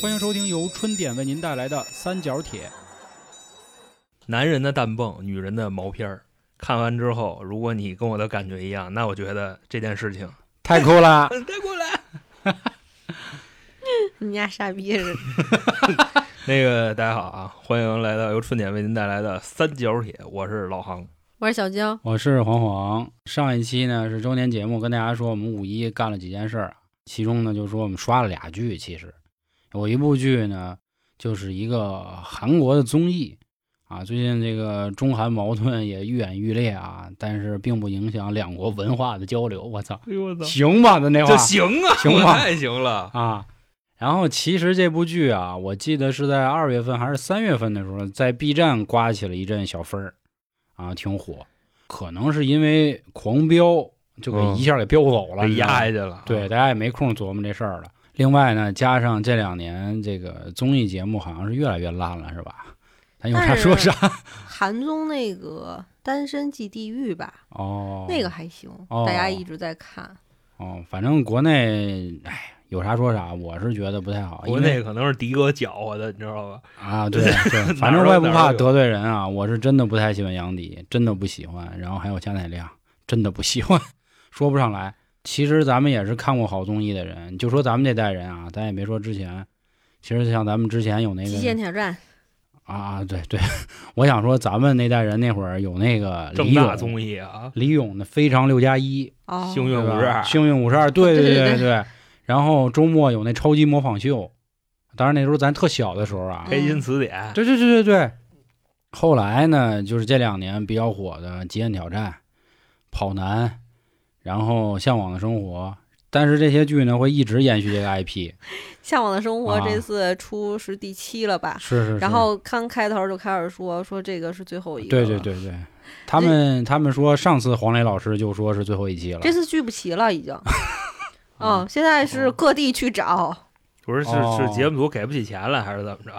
欢迎收听由春点为您带来的三角铁。男人的蛋泵，女人的毛片儿。看完之后，如果你跟我的感觉一样，那我觉得这件事情太酷了！太酷了。你家傻逼似的。那个大家好啊，欢迎来到由春点为您带来的三角铁，我是老航。我是小江，我是黄黄。上一期呢是周年节目，跟大家说我们五一干了几件事儿，其中呢就说我们刷了俩剧。其实有一部剧呢，就是一个韩国的综艺啊。最近这个中韩矛盾也愈演愈烈啊，但是并不影响两国文化的交流。我操，哎呦我操，行吧，那那话这行啊，行吧 太行了。啊。然后其实这部剧啊，我记得是在二月份还是三月份的时候，在 B 站刮起了一阵小风儿，啊，挺火。可能是因为狂飙，就给嗯一下给飙走了，压下去了，对，大家也没空琢磨这事儿了。另外呢，加上这两年这个综艺节目好像是越来越烂了，是吧？咱有啥说啥。韩综那个《单身即地狱》吧，哦，那个还行，哦大家一直在看。哦，反正国内，哎，有啥说啥，我是觉得不太好。国内可能是迪哥搅和的，你知道吧？啊，对对，反正我也不怕得罪人啊。我是真的不太喜欢杨迪，真的不喜欢。然后还有贾乃亮，真的不喜欢，说不上来。其实咱们也是看过好综艺的人，就说咱们这代人啊，咱也别说之前。其实像咱们之前有那个极限挑战，啊，对对，我想说咱们那代人那会儿有那个李正大，综艺啊，李咏的《非常六加一》，哦，幸运五十二幸运五十二，对对对 对对对。然后周末有那超级模仿秀，当然那时候咱特小的时候啊，黑金词典，对对对对对。后来呢，就是这两年比较火的《极限挑战》、《跑男》，然后《向往的生活》，但是这些剧呢会一直延续这个 IP，向往的生活啊这次出是第七了吧？是是是。然后刚开头就开始说说这个是最后一个，对对，对对，他们他们说上次黄磊老师就说是最后一期了，这次聚不齐了已经。啊嗯，现在是各地去找，不是是哦是节目组给不起钱了，还是怎么着？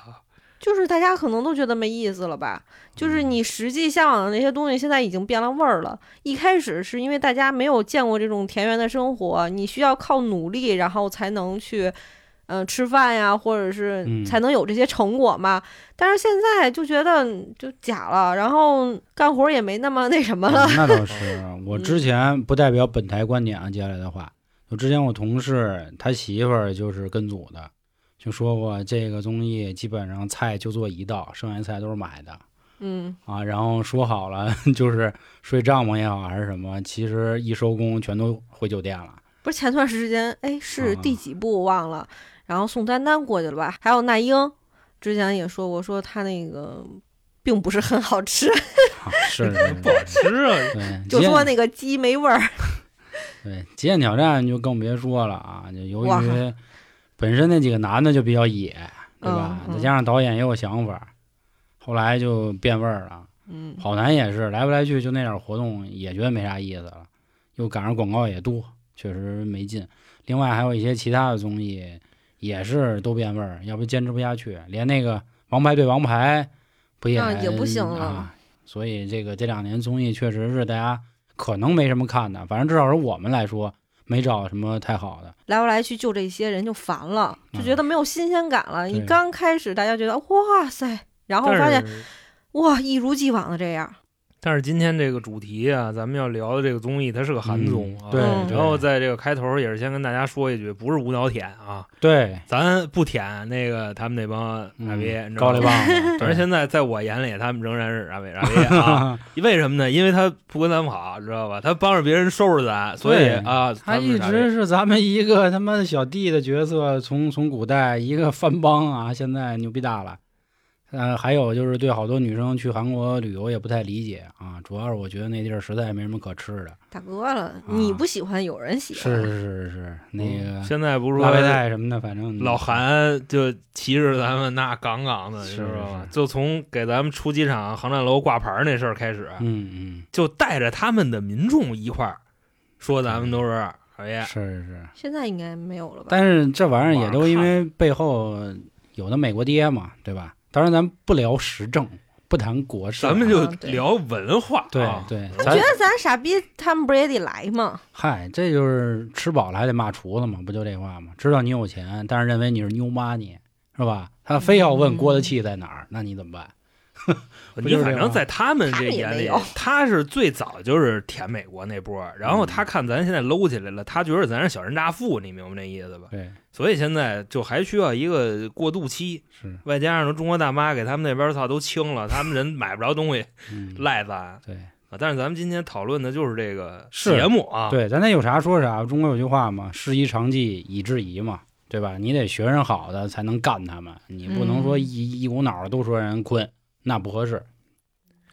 就是大家可能都觉得没意思了吧？就是嗯你实际向往的那些东西，现在已经变了味儿了。一开始是因为大家没有见过这种田园的生活，你需要靠努力，然后才能去，嗯、吃饭呀，或者是嗯才能有这些成果嘛。但是现在就觉得就假了，然后干活也没那么那什么了。嗯那倒是，我之前不代表本台观点啊，接下来的话，就之前我同事他媳妇儿就是跟组的，就说过这个综艺基本上菜就做一道，剩下菜都是买的嗯，啊。然后说好了 就是睡帐篷也好还是什么，其实一收工全都回酒店了。不是前段时间，哎，是啊第几部我忘了，然后宋丹丹过去了吧？还有那英，之前也说过，说她那个并不是很好吃，啊、是 不好吃啊！对，就说那个鸡没味儿。对极限挑战就更别说了啊，就由于本身那几个男的就比较野，对吧？嗯嗯再加上导演也有想法，后来就变味儿了。嗯，跑男也是来不来去就那点儿活动，也觉得没啥意思了，又赶上广告也多，确实没劲。另外还有一些其他的综艺也是都变味儿，要不坚持不下去。连那个《王牌对王牌》不也、啊也不行了啊？所以这个这两年综艺确实是大家可能没什么看的，反正至少是我们来说没找什么太好的。来来去就这些人就烦了，就觉得没有新鲜感了。你刚开始大家觉得哇塞，然后发现哇一如既往的这样。但是今天这个主题啊，咱们要聊的这个综艺，它是个韩综啊。嗯对然后在这个开头也是先跟大家说一句，不是无脑舔啊，对，咱不舔那个他们那帮傻逼，你嗯高丽知道吗？棒子，反正现在在我眼里，他们仍然是傻逼傻逼啊！为什么呢？因为他不跟咱们好，知道吧？他帮着别人收拾咱，所以啊，他一直是咱们一个他妈的小弟的角色，从从古代一个藩邦啊，现在牛逼大了。呃，还有就是对好多女生去韩国旅游也不太理解啊，主要是我觉得那地儿实在没什么可吃的。大哥了，你不喜欢，有人喜欢。是是是是，那个现在不是辣白说菜什么的，反正老韩就歧视咱们那杠杠的，你是知道吗？就从给咱们出机场航站楼挂牌那事儿开始，嗯嗯，就带着他们的民众一块儿说咱们都是傻逼。是是是，现在应该没有了吧？但是这玩意儿也都因为背后有的美国爹嘛，对吧？当然咱不聊时政，不谈国事啊，咱们就聊文化、啊，对对，咱我觉得咱傻逼，他们不是也得来吗？嗨，这就是吃饱了还得骂厨子嘛，不就这话吗？知道你有钱，但是认为你是 new money，是吧？他非要问嗯锅的气在哪儿，那你怎么办？不 你反正在他们这眼里他是最早就是舔美国那波儿，然后他看咱现在搂起来了，他觉得咱是小人大富，你明白那意思吧？对，所以现在就还需要一个过渡期，是，外加上中国大妈给他们那边操都清了，他们人买不着东西，嗯，赖咱对啊。但是咱们今天讨论的就是这个节目啊，对，咱得有啥说啥。中国有句话嘛，“师夷长技以制夷”嘛，对吧？你得学人好的才能干他们，你不能说嗯一一股脑儿都说人坤，那不合适。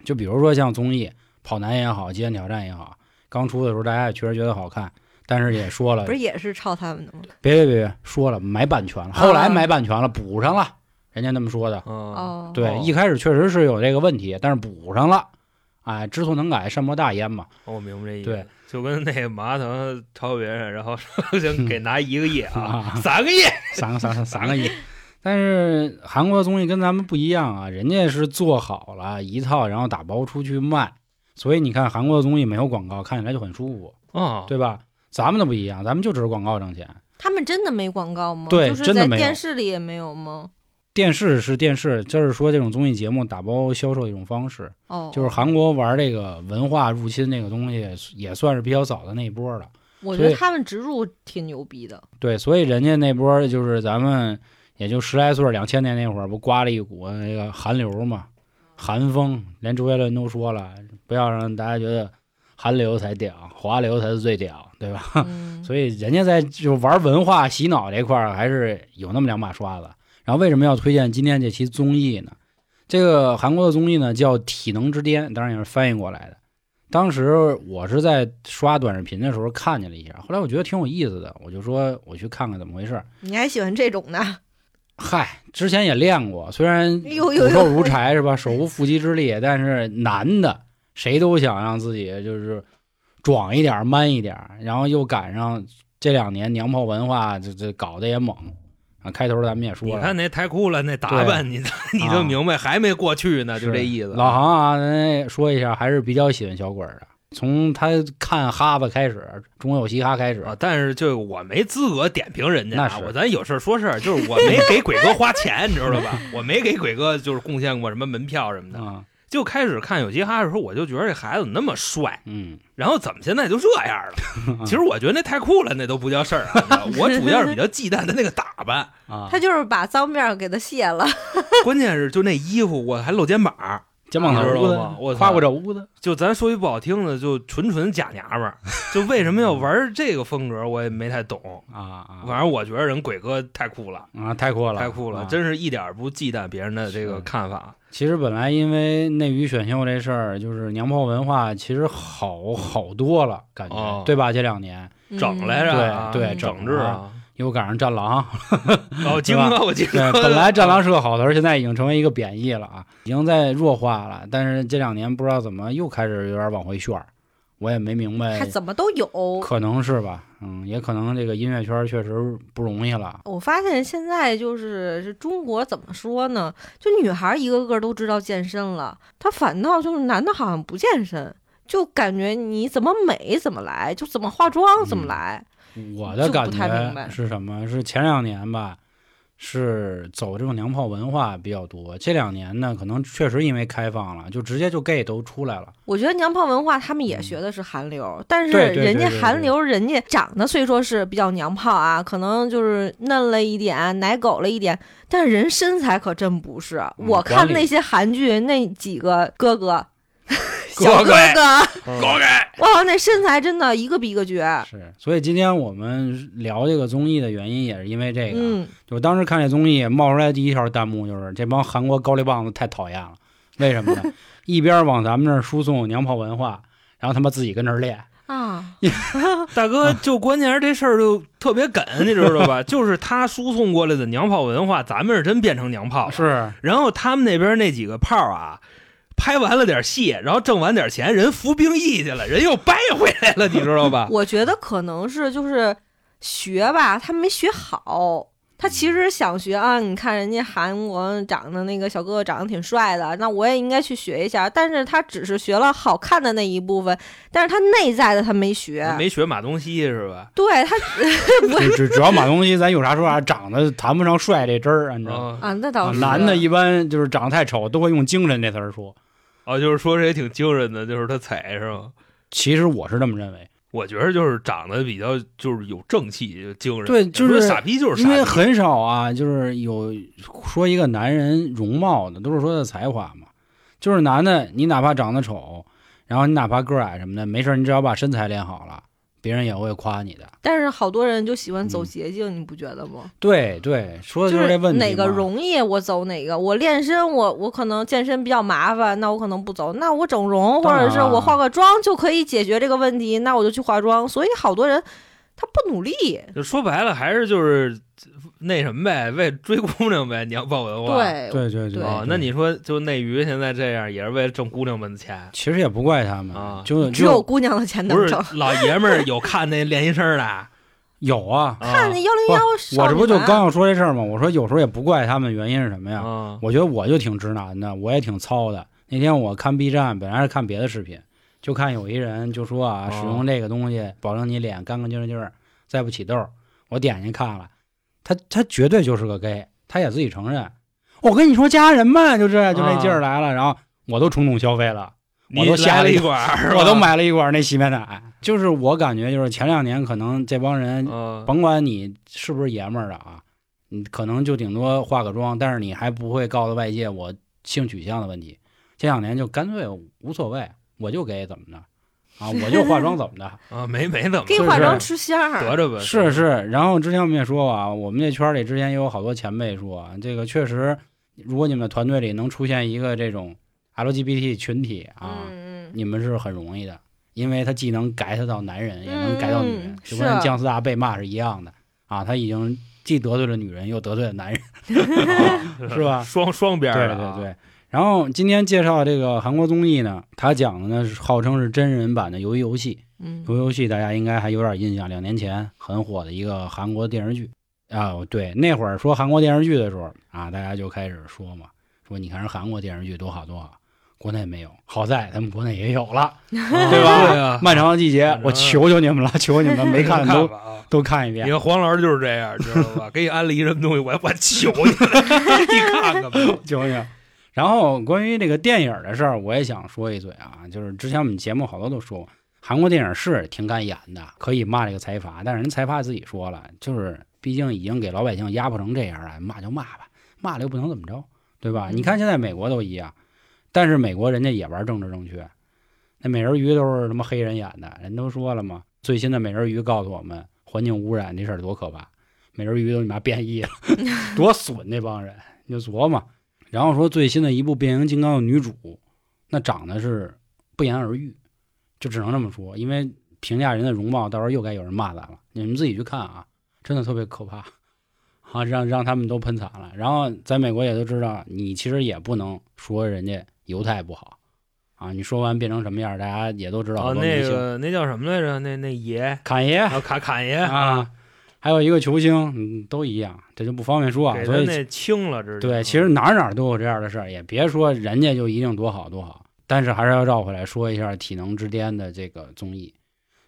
就比如说像综艺《跑男》也好，《极限挑战》也好，刚出的时候大家也确实觉得好看，但是也说了不，是也是抄他们的吗？别别别，说了买版权了，后来买版权了，补上了，人家那么说的。嗯，哦，对，哦一开始确实是有这个问题，但是补上了。哎，知错能改，善莫大焉嘛。哦我明白这意思。对，就跟那个马化腾抄别人，然后 说想给拿一个亿啊，啊三个亿，三个三个三个亿。但是韩国的综艺跟咱们不一样啊，人家是做好了一套，然后打包出去卖，所以你看韩国的综艺没有广告，看起来就很舒服，啊，对吧？咱们的不一样，咱们就指着广告挣钱。他们真的没广告吗？对就是在真的没有电视里也没有吗？电视是电视，就是说这种综艺节目打包销售一种方式，哦，就是韩国玩这个文化入侵那个东西，也算是比较早的那一波了。我觉得他们植入挺牛逼的。对，所以人家那波就是咱们也就十来岁，两千年那会儿不刮了一股那个韩流嘛，韩风，连周杰伦都说了，不要让大家觉得韩流才屌，华流才是最屌，对吧？嗯，所以人家在就玩文化洗脑这块儿还是有那么两把刷子。然后为什么要推荐今天这期综艺呢？这个韩国的综艺呢叫《体能之巅》，当然也是翻译过来的。当时我是在刷短视频的时候看见了一下，后来我觉得挺有意思的，我就说我去看看怎么回事。你还喜欢这种的？嗨，之前也练过，虽然骨瘦如柴是吧，手无缚鸡之力，但是男的谁都想让自己就是壮一点、man 一点，然后又赶上这两年娘炮文化，这这搞得也猛。啊，开头咱们也说了，你看那太酷了，那打扮你 你就明白，还没过去呢，就这意思。老杭啊，咱说一下，还是比较喜欢小鬼儿的。从他看哈巴开始，中国有嘻哈开始，啊，但是就我没资格点评人家啊，那是我咱有事儿说事儿，就是我没给鬼哥花钱，你知道吧？我没给鬼哥就是贡献过什么门票什么的。啊，就开始看有嘻哈的时候，我就觉得这孩子怎么那么帅，嗯，然后怎么现在就这样了？其实我觉得那太酷了，那都不叫事儿啊。我主要是比较忌惮他那个打扮，啊，他就是把脏面给他卸了。关键是就那衣服我还露肩膀儿，肩膀头你知道子我夸过这屋子，就咱说句不好听的，就纯纯假娘们儿。就为什么要玩这个风格，我也没太懂。啊啊，反正我觉得人鬼哥太酷了，啊，太酷了，太酷了，啊真是一点儿不忌惮别人的这个看法。其实本来因为内娱选秀这事儿，就是娘炮文化，其实好好多了，感觉、哦对吧？这两年整来着对啊，对整整治啊！又赶上战狼，老，惊了，我惊对，了。本来战狼是个好词儿，现在已经成为一个贬义了啊，已经在弱化了。但是这两年不知道怎么又开始有点往回旋儿，我也没明白还，怎么都有。可能是吧，嗯，也可能这个音乐圈确实不容易了。我发现现在就是是中国怎么说呢？就女孩儿一个个都知道健身了，她反倒就是男的好像不健身，就感觉你怎么美怎么来，就怎么化妆怎么嗯来。我的感觉是什么？是前两年吧，是走这种娘炮文化比较多。这两年呢，可能确实因为开放了，就直接就 gay 都出来了。我觉得娘炮文化他们也学的是韩流，但是人家韩流人家长得虽说是比较娘炮啊，可能就是嫩了一点，奶狗了一点，但是人身材可真不是。嗯我看那些韩剧那几个哥哥。哥小哥 哥哇，那身材真的一个比一个绝。是，所以今天我们聊这个综艺的原因也是因为这个。嗯，就当时看这综艺冒出来第一条弹幕就是这帮韩国高丽棒子太讨厌了，为什么呢？一边往咱们这儿输送娘炮文化，然后他妈自己跟这儿练。啊，大哥，就关键是这事儿就特别梗，你知道吧？就是他输送过来的娘炮文化，咱们是真变成娘炮了。是，然后他们那边那几个炮啊，拍完了点戏，然后挣完点钱，人服兵役去了，人又掰回来了，你知道吧？我觉得可能是就是学吧，他没学好，他其实想学啊，你看人家韩国长得那个小哥哥长得挺帅的，那我也应该去学一下。但是他只是学了好看的那一部分，但是他内在的他没学。没学马东锡是吧？对他只只只要马东锡，咱有啥说啥，长得谈不上帅这真儿，你知道吗？啊啊，那倒是男的一般就是长得太丑，都会用精神这词儿说。哦，就是说这也挺精神的，就是他才是吧？其实我是这么认为，我觉得就是长得比较就是有正气、就精神。对就是说傻逼就是傻逼，因为很少啊，就是有说一个男人容貌的，都是说他才华嘛。就是男的，你哪怕长得丑，然后你哪怕个儿矮什么的，没事儿，你只要把身材练好了，别人也会夸你的。但是好多人就喜欢走嗯捷径，你不觉得吗？对对，说的就就是这问题。哪个容易我走哪个。我练身，我我可能健身比较麻烦，那我可能不走。那我整容或者是我化个妆就可以解决这个问题，那我就去化妆。所以好多人他不努力，就说白了还是就是那什么呗，为追姑娘呗。你要报我的话，对对对对哦，那你说就内娱现在这样，也是为了挣姑娘们的钱。其实也不怪他们啊就只有就姑娘的钱不是能挣。老爷们儿有看那练习生的，啊 有啊。看那幺零幺我这不就刚要说这事儿吗？我说有时候也不怪他们，原因是什么呀？啊我觉得我就挺直男的，我也挺糙的。那天我看 B 站，本来是看别的视频，就看有一人就说啊，哦使用这个东西保证你脸干干净净，再不起痘儿。我点进去看了，他他绝对就是个 gay，他也自己承认。我跟你说，家人嘛就这就这劲儿来了，然后我都冲动消费了，我都下 了一管儿，我都买了一管那洗面奶。就是我感觉，就是前两年可能这帮人嗯，甭管你是不是爷们儿的啊，你可能就顶多化个妆，但是你还不会告诉外界我性取向的问题。这两年就干脆无所谓，我就给怎么的啊，我就化妆怎么的。啊，没没怎么给化妆吃香儿，得着吧，是是，然后之前我们也说过啊，我们这圈里之前也有好多前辈说啊，这个确实，如果你们团队里能出现一个这种 LGBT 群体啊，你们是很容易的，因为他既能 get 到男人，也能 get 到女人，嗯就跟姜思达被骂是一样的啊，他已经既得罪了女人，又得罪了男人。啊是吧双双边对儿的啊对对。然后今天介绍这个韩国综艺呢，它讲的呢是号称是真人版的鱿鱼游戏。嗯鱿鱼游戏大家应该还有点印象，两年前很火的一个韩国电视剧啊。对，那会儿说韩国电视剧的时候啊，大家就开始说嘛，说你看人韩国电视剧多好多好，国内没有，好在他们国内也有了，对 对吧？漫长的季节我求求你们了，求你们没看的都。都看一遍你。看黄老师就是这样，知道吧？给你安利什么东西，我我求你，你看看吧。求求。然后关于这个电影的事儿，我也想说一嘴啊，就是之前我们节目好多都说过，韩国电影是挺敢演的，可以骂这个财阀，但是人财阀自己说了，就是毕竟已经给老百姓压迫成这样了，骂就骂吧，骂了又不能怎么着，对吧？你看现在美国都一样，但是美国人家也玩政治正确，那美人鱼都是什么黑人演的，人都说了嘛，最新的美人鱼告诉我们，环境污染这事儿多可怕，美人鱼都你妈变异了，多损那帮人，你就琢磨。然后说最新的一部变形金刚的女主，那长得是不言而喻，就只能这么说，因为评价人的容貌，到时候又该有人骂咱了。你们自己去看啊，真的特别可怕，啊，让让他们都喷惨了。然后在美国也都知道，你其实也不能说人家犹太不好啊，你说完变成什么样，大家也都知道。哦，那个那叫什么来着？那那爷，侃爷啊，侃侃爷啊，，还有一个球星，嗯，都一样，这就不方便说啊。所以那清了，这对，其实哪儿哪儿都有这样的事儿，也别说人家就一定多好多好，但是还是要绕回来说一下《体能之巅》的这个综艺。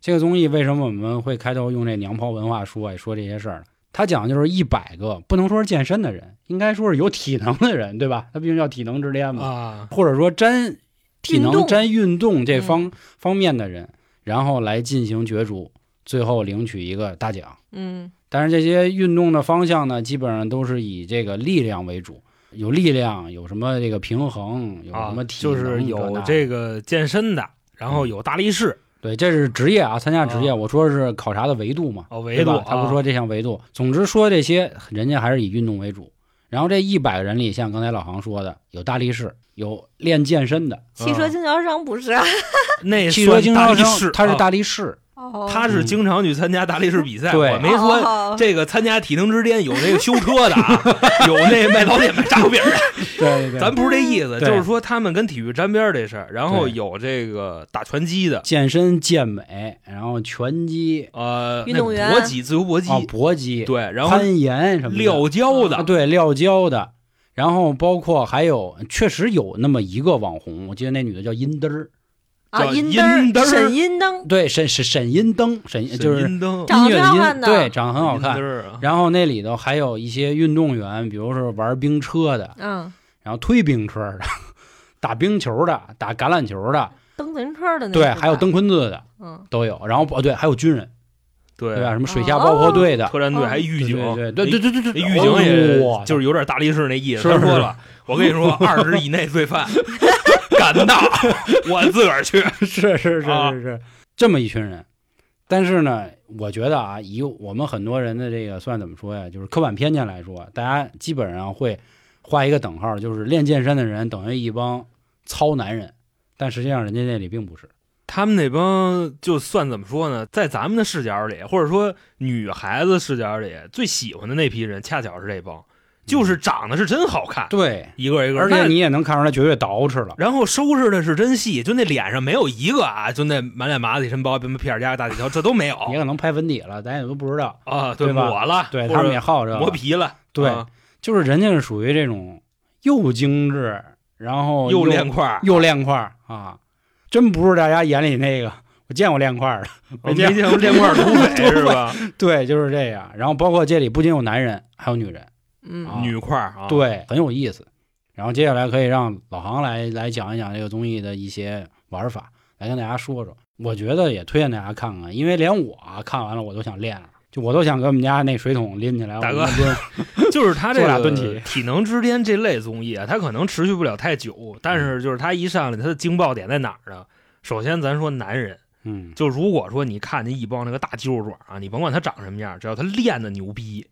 这个综艺为什么我们会开头用这娘炮文化说说这些事儿呢？他讲的就是一百个，不能说是健身的人，应该说是有体能的人，对吧？他毕竟叫体能之巅嘛，啊，或者说沾体能、运动沾运动这嗯方、方面的人，然后来进行角逐，最后领取一个大奖。嗯但是这些运动的方向呢，基本上都是以这个力量为主，有力量，有什么这个平衡，有什啊么，体就能是有这个健身的，然后有大力士，对，这是职业啊，参加职业。啊我说是考察的维度嘛，哦，维度对？他不说这项维度。总之说这些，人家还是以运动为主。然后这一百个人里，像刚才老航说的，有大力士，有练健身的，汽车经销商不是啊？那汽车经销商算大力士，啊他是大力士哦。他是经常去参加大力士比赛，对。我没说哦。这个参加体能之巅有那个修车的啊，有那卖早点卖炸油饼的，对对对，咱不是这意思，就是说他们跟体育沾边这事儿，然后有这个打拳击的，健身、健美，然后拳击、呃，运动员。那搏击、自由搏击，哦搏击、对，然后攀岩什么的，撂跤的，啊对撂跤的，然后包括还有确实有那么一个网红，我记得那女的叫阴嘚儿，啊，叫阴阴灯儿。沈阴灯，对，沈沈沈音灯，沈就是沈阴灯。长得音乐的音挺好看对，长得很好看。然后那里头还有一些运动员，比如说玩冰车的，嗯，然后推冰车的，打冰球的，打橄榄球的，蹬自行车的对，还有蹬，昆子的嗯，都有。然后哦，对，还有军人，对。对吧？什么水下爆破队的，特战队哦还狱警，对对对对对对对，那狱警也哇就是有点大力士那意思。说了，我跟你说，二十以内罪犯 敢打，我自个儿去。是是是啊是是，这么一群人。但是呢，我觉得啊，以我们很多人的这个算怎么说呀，就是刻板偏见来说，大家基本上会画一个等号，就是练健身的人等于一帮糙男人，但实际上人家那里并不是。他们那帮就算怎么说呢，在咱们的视角里，或者说女孩子视角里，最喜欢的那批人，恰巧是这帮，就是长得是真好看，对，一个一个。而且你也能看出来绝对捯饬了。然后收拾的是真细，就那脸上没有一个啊，就那满脸麻子一身包，什么皮尔加大底条，这都没有也可能拍粉底了，咱也都不知道。啊。对吧抹了，对他们也好这磨皮了，对啊就是人家是属于这种又精致，然后又练块儿，又练块儿啊，真不是大家眼里那个。我见过练块儿的，我没见过练块儿土匪是吧？对，就是这样。然后包括这里不仅有男人，还有女人，嗯啊女块儿啊，对，很有意思。然后接下来可以让老航来来讲一讲这个综艺的一些玩法，来跟大家说说。我觉得也推荐大家看看，因为连我啊看完了我都想练了，就我都想给我们家那水桶拎起来，大哥 就是他这俩个蹲起体能之巅这类综艺啊，它可能持续不了太久，但是就是他一上来，他的惊爆点在哪儿呢？首先，咱说男人，嗯，就如果说你看见一帮那个大肌肉爪啊，你甭管他长什么样，只要他练的牛逼，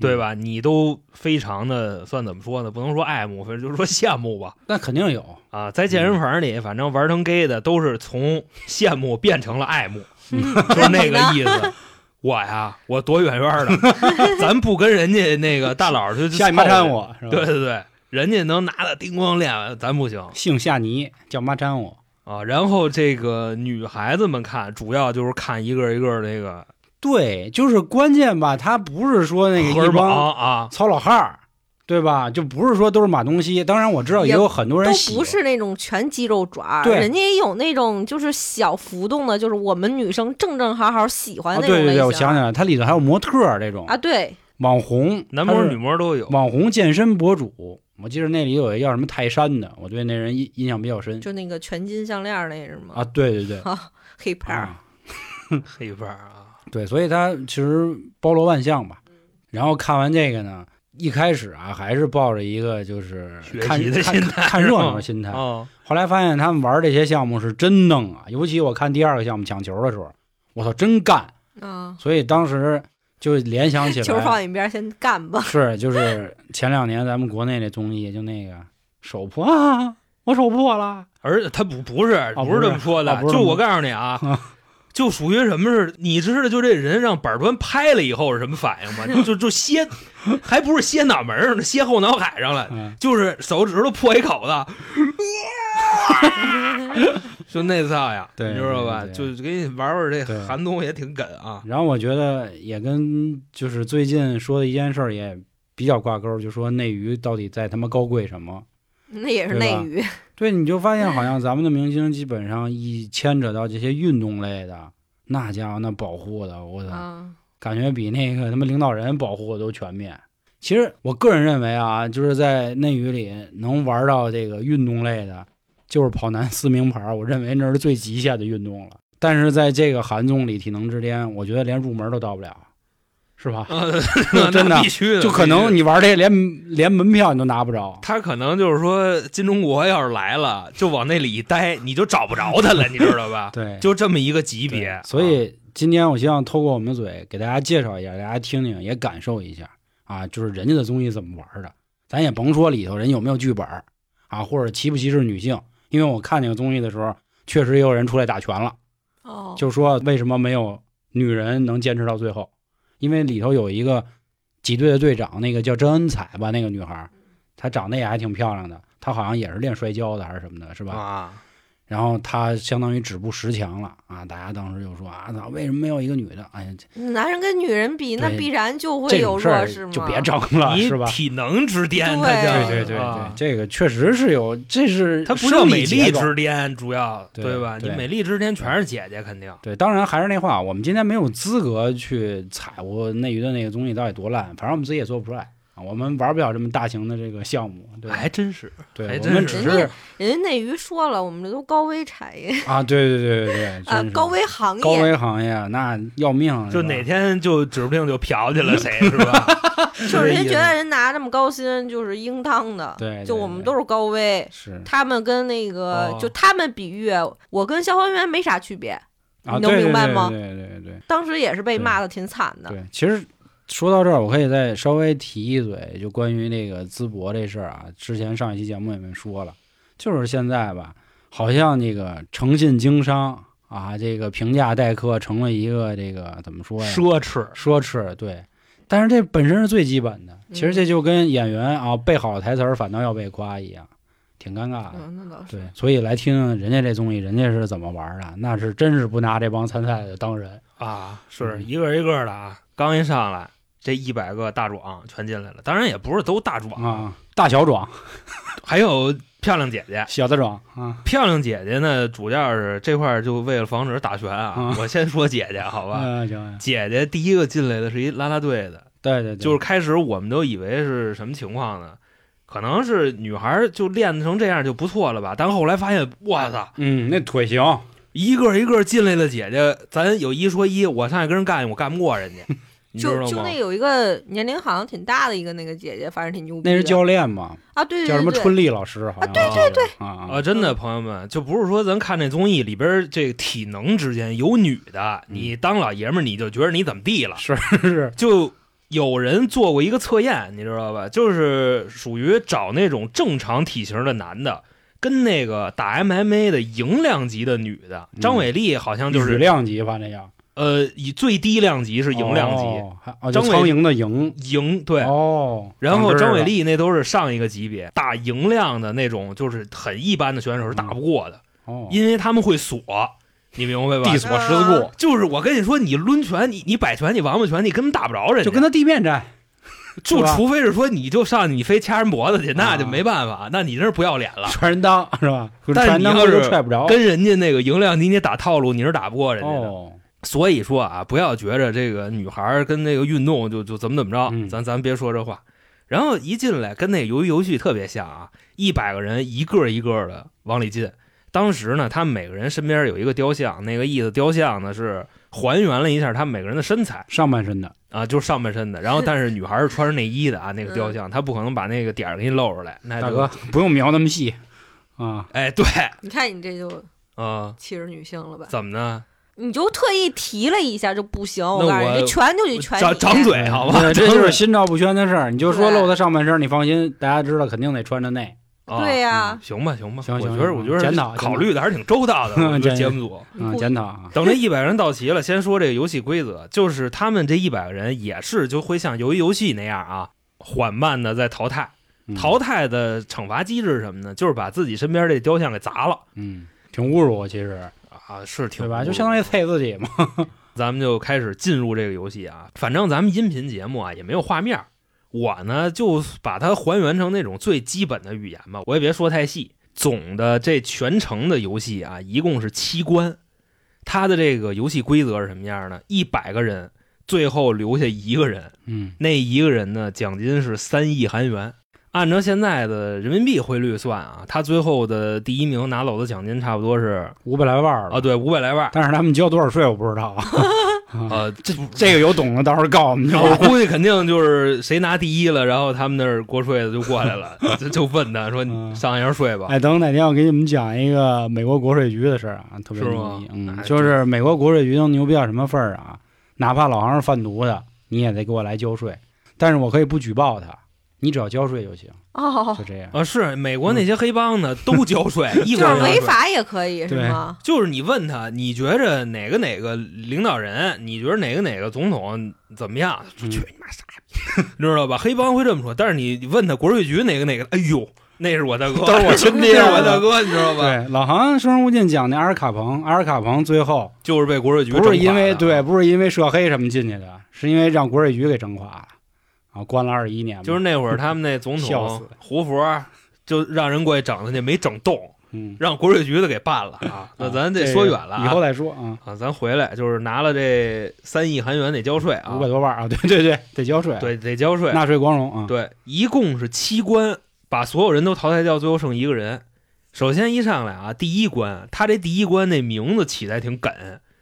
对吧？你都非常的算怎么说呢？不能说爱慕，反正就是说羡慕吧。那肯定有，啊，在健身房里，反正玩成 gay 的都是从羡慕变成了爱慕，就是那个 意思。我呀，我躲远远的，咱不跟人家那个大佬就夏你妈掺掺我，对对对，人家能拿的叮咣练，咱不行姓夏尼，叫妈掺我。啊。然后这个女孩子们看，主要就是看一个一个那个对，就是关键吧，他不是说那个一帮啊，糙老汉儿，对吧？就不是说都是马东锡。当然我知道也也有很多人都喜欢不是那种全肌肉爪人家也有那种就是小浮动的，就是我们女生正正好好喜欢那种类型。对对对，我想起来了，它里头还有模特儿这种啊，对，网红，男模女模都有。网红健身博主。我记得那里有一个叫什么泰山的，我对那人印印象比较深就那个全金项链儿那是吗？啊。对对对，黑牌儿，啊，黑牌儿啊，对，所以他其实包罗万象吧。然后看完这个呢，一开始啊还是抱着一个就是学看习的看心态看热闹的心态。啊，后来发现他们玩这些项目是真弄啊，尤其我看第二个项目抢球的时候，我操，真干！啊，所以当时就联想起来，球放一边先干吧。是就是前两年咱们国内那综艺，就那个手破啊，我手破了，而且他不不是哦不是这么说的，就我告诉你啊，就属于什么是，你知道就这人让板砖拍了以后是什么反应吗？就就就歇，还不是歇脑门上，歇后脑海上了，嗯，就是手指头破一口子，就那造呀，你知道吧？就给你玩玩这对韩东也挺梗啊，然后我觉得也跟就是最近说的一件事儿也比较挂钩，就说内娱到底在他妈高贵什么？那也是内娱，对，你就发现好像咱们的明星基本上一牵扯到这些运动类的，那家伙那保护的，我操！啊，感觉比那个他妈领导人保护的都全面。其实我个人认为啊，就是在内娱里能玩到这个运动类的，就是跑男撕名牌，我认为那是最极限的运动了。但是在这个韩综里，体能之巅，我觉得连入门都到不了，是吧？啊，真的必须的，就可能你玩这连连门票你都拿不着。他可能就是说，金钟国要是来了，就往那里一待，你就找不着他了，你知道吧？对，就这么一个级别，所以今天我希望透过我们嘴给大家介绍一下，大家听听也感受一下啊，就是人家的综艺怎么玩的。咱也甭说里头人有没有剧本啊，或者歧不歧视女性，因为我看那个综艺的时候，确实也有人出来打拳了哦，就说为什么没有女人能坚持到最后？因为里头有一个几队的队长，那个叫甄恩彩吧，那个女孩，她长得也还挺漂亮的，她好像也是练摔跤的还是什么的，是吧？啊，然后他相当于止步十强了啊！大家当时就说啊，操，为什么没有一个女的？哎呀，男人跟女人比，那必然就会有种事儿弱势嘛。就别争了，你是吧？体能之巅，对对对对对啊，这个确实是有，这是它不叫美丽之巅，主要对吧？你美丽之巅全是姐姐，肯定。对，当然还是那话，我们今天没有资格去踩过内娱的那个综艺到底多烂，反正我们自己也做不出来啊，我们玩不了这么大型的这个项目，对？还真是，对，还真是我们只是人人家内娱说了，我们这都高危产业啊，对对对对对，啊真是，高危行业高。危行业那要命，就是吧哪天就指不定就嫖去了谁，是吧？就是人觉得人拿这么高薪就是应当的，对对就我们都是高危。是他们跟那个，哦就他们比喻，我跟消防员没啥区别。啊，你能对明白吗对对对对对当时也是被对骂的挺惨的。对，其实说到这儿，我可以再稍微提一嘴，就关于那个淄博这事儿啊，之前上一期节目也没说了，就是现在吧，好像这个诚信经商啊，这个平价待客成了一个这个怎么说呀？奢侈，奢侈，对。但是这本身是最基本的，其实这就跟演员啊背好了台词儿反倒要被夸一样，挺尴尬的。嗯，那倒是。对，所以来听听人家这综艺，人家是怎么玩的，那是真是不拿这帮参赛的当人。啊，是嗯一个一个的啊。刚一上来，这一百个大壮全进来了，当然也不是都大壮，啊，大小壮、还有漂亮姐姐。小的壮啊，漂亮姐姐呢，主要是这块儿就为了防止打拳啊，嗯我先说姐姐好吧。姐姐第一个进来的是一拉拉队的，对对对，就是开始我们都以为是什么情况呢？可能是女孩就练成这样就不错了吧，但后来发现，我操，嗯，那腿型，一个一个进来的姐姐，咱有一说一，我上去跟人干，我干不过人家，就就那？有一个年龄好像挺大的一个那个姐姐，反正挺牛逼。那是教练嘛，啊，对对叫什么对对春丽老师，好像对对对啊啊，真的，朋友们，就不是说咱看这综艺里边这个体能之间有女的，你当老爷们儿你就觉得你怎么地了，是是，就有人做过一个测验，你知道吧？就是属于找那种正常体型的男的，跟那个打 MMA 的赢量级的女的，嗯张伟丽好像就是羽量级，反正要呃以最低量级是赢量级，张伟就苍蝇的赢，赢对。哦，然后张伟丽那都是上一个级别，打赢量的那种，就是很一般的选手是打不过的，哦，因为他们会锁，你明白吧地？锁十字固，就是我跟你说，你抡拳，你你摆拳，你王八拳，你根本打不着人家，就跟他地面战，就除非是说你就上去你非掐人脖子去，那就啊没办法，那你这是不要脸了。传人裆是吧？但你要是踹不着，跟人家那个赢量级，你打套路，你是打不过人家的。哦，所以说啊，不要觉着这个女孩儿跟那个运动就就怎么怎么着，嗯咱咱别说这话。然后一进来跟那鱿鱼游戏特别像啊，一百个人一个一个的往里进。当时呢，他们每个人身边有一个雕像，那个意思雕像呢是还原了一下他们每个人的身材上半身的，啊，就是上半身的。然后但是女孩是穿着内衣的啊，那个雕像，他不可能把那个点儿给你露出来。那大哥不用描那么细啊，哎，对，你看你这就啊、歧视女性了吧？怎么呢？你就特意提了一下就不行，我告诉你，我这拳就得拳你长长嘴好吧？对这就是心照不宣的事儿。你就说露他上半身，你放心，大家知道肯定得穿着内。啊对呀嗯行吧，行吧，行行我觉得，我觉得检讨考虑的还是挺周到的。我觉得检节目组啊，检讨啊，等这一百个人到齐了，先说这个游戏规则，就是他们这一百个人也是就会像鱿鱼游戏那样啊，缓慢的在淘汰。嗯淘汰的惩罚机制是什么呢？就是把自己身边这雕像给砸了嗯，挺侮辱我，其实啊，是挺对吧？就相当于配自己嘛。咱们就开始进入这个游戏啊。反正咱们音频节目啊也没有画面，我呢就把它还原成那种最基本的语言吧，我也别说太细。总的这全程的游戏啊，一共是七关。它的这个游戏规则是什么样呢？一百个人，最后留下一个人，嗯，那一个人呢，奖金是三亿韩元。按照现在的人民币汇率算啊，他最后的第一名拿走的奖金差不多是五百来万了啊，对，五百来万。但是他们交多少税我不知道啊。呃，这这个有懂的，到时候告我们就我估计肯定就是谁拿第一了，然后他们那儿国税的就过来了，就就问他说：“你嗯上一下税吧。哎，等哪天我给你们讲一个美国国税局的事儿啊，特别牛逼。嗯哎，就是美国国税局能牛逼到什么份儿啊？哪怕老航是贩毒的，你也得给我来交税。但是我可以不举报他，你只要交税就行，哦就，这样。啊，是美国那些黑帮呢都交税，一就是。违法也可以是对吗？就是你问他，你觉着哪个哪个领导人，你觉得哪个哪个总统怎么样？说嗯去你妈傻逼，你知道吧？黑帮会这么说，但是你问他国税局哪个哪个，哎呦，那是我大哥，都是我亲爹 那是我大哥，你知道吧？对，老航生人勿近讲那阿尔卡彭，阿尔卡彭最后就是被国税局不是因为整垮的啊对，，不是因为涉黑什么进去的，是因为让国税局给整垮了，啊，关了二十一年嘛。就是那会儿他们那总统胡佛就让人过去整他去，没整动，嗯，让国税局的给办了啊。那咱这说远了啊，以后再说啊，啊，咱回来就是拿了这三亿韩元得交税啊五百，多万啊，对对对，得交税，，对，得交税。纳税光荣啊，对，一共是七关，把所有人都淘汰掉，最后剩一个人。首先一上来啊，第一关，他这第一关那名字起的还挺梗，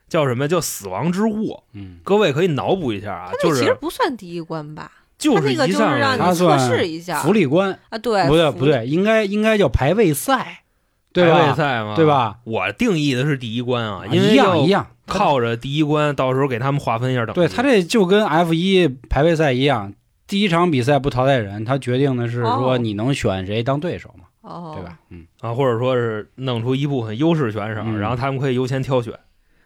叫什么？叫死亡之握。嗯，各位可以脑补一下啊，就是其实不算第一关吧？就是一上来让你测他算试一下福利关，啊，对，不对不对，应该应该叫排位赛，对排位吧？赛嘛，对？吧？我定义的是第一关啊，啊因为一样一样，靠着第一关，到时候给他们划分一下等级。对他这就跟 F 一排位赛一样，第一场比赛不淘汰人，他决定的是说哦你能选谁当对手嘛，哦，对吧？嗯，啊，或者说是弄出一部分优势选手，嗯然后他们可以优先挑选。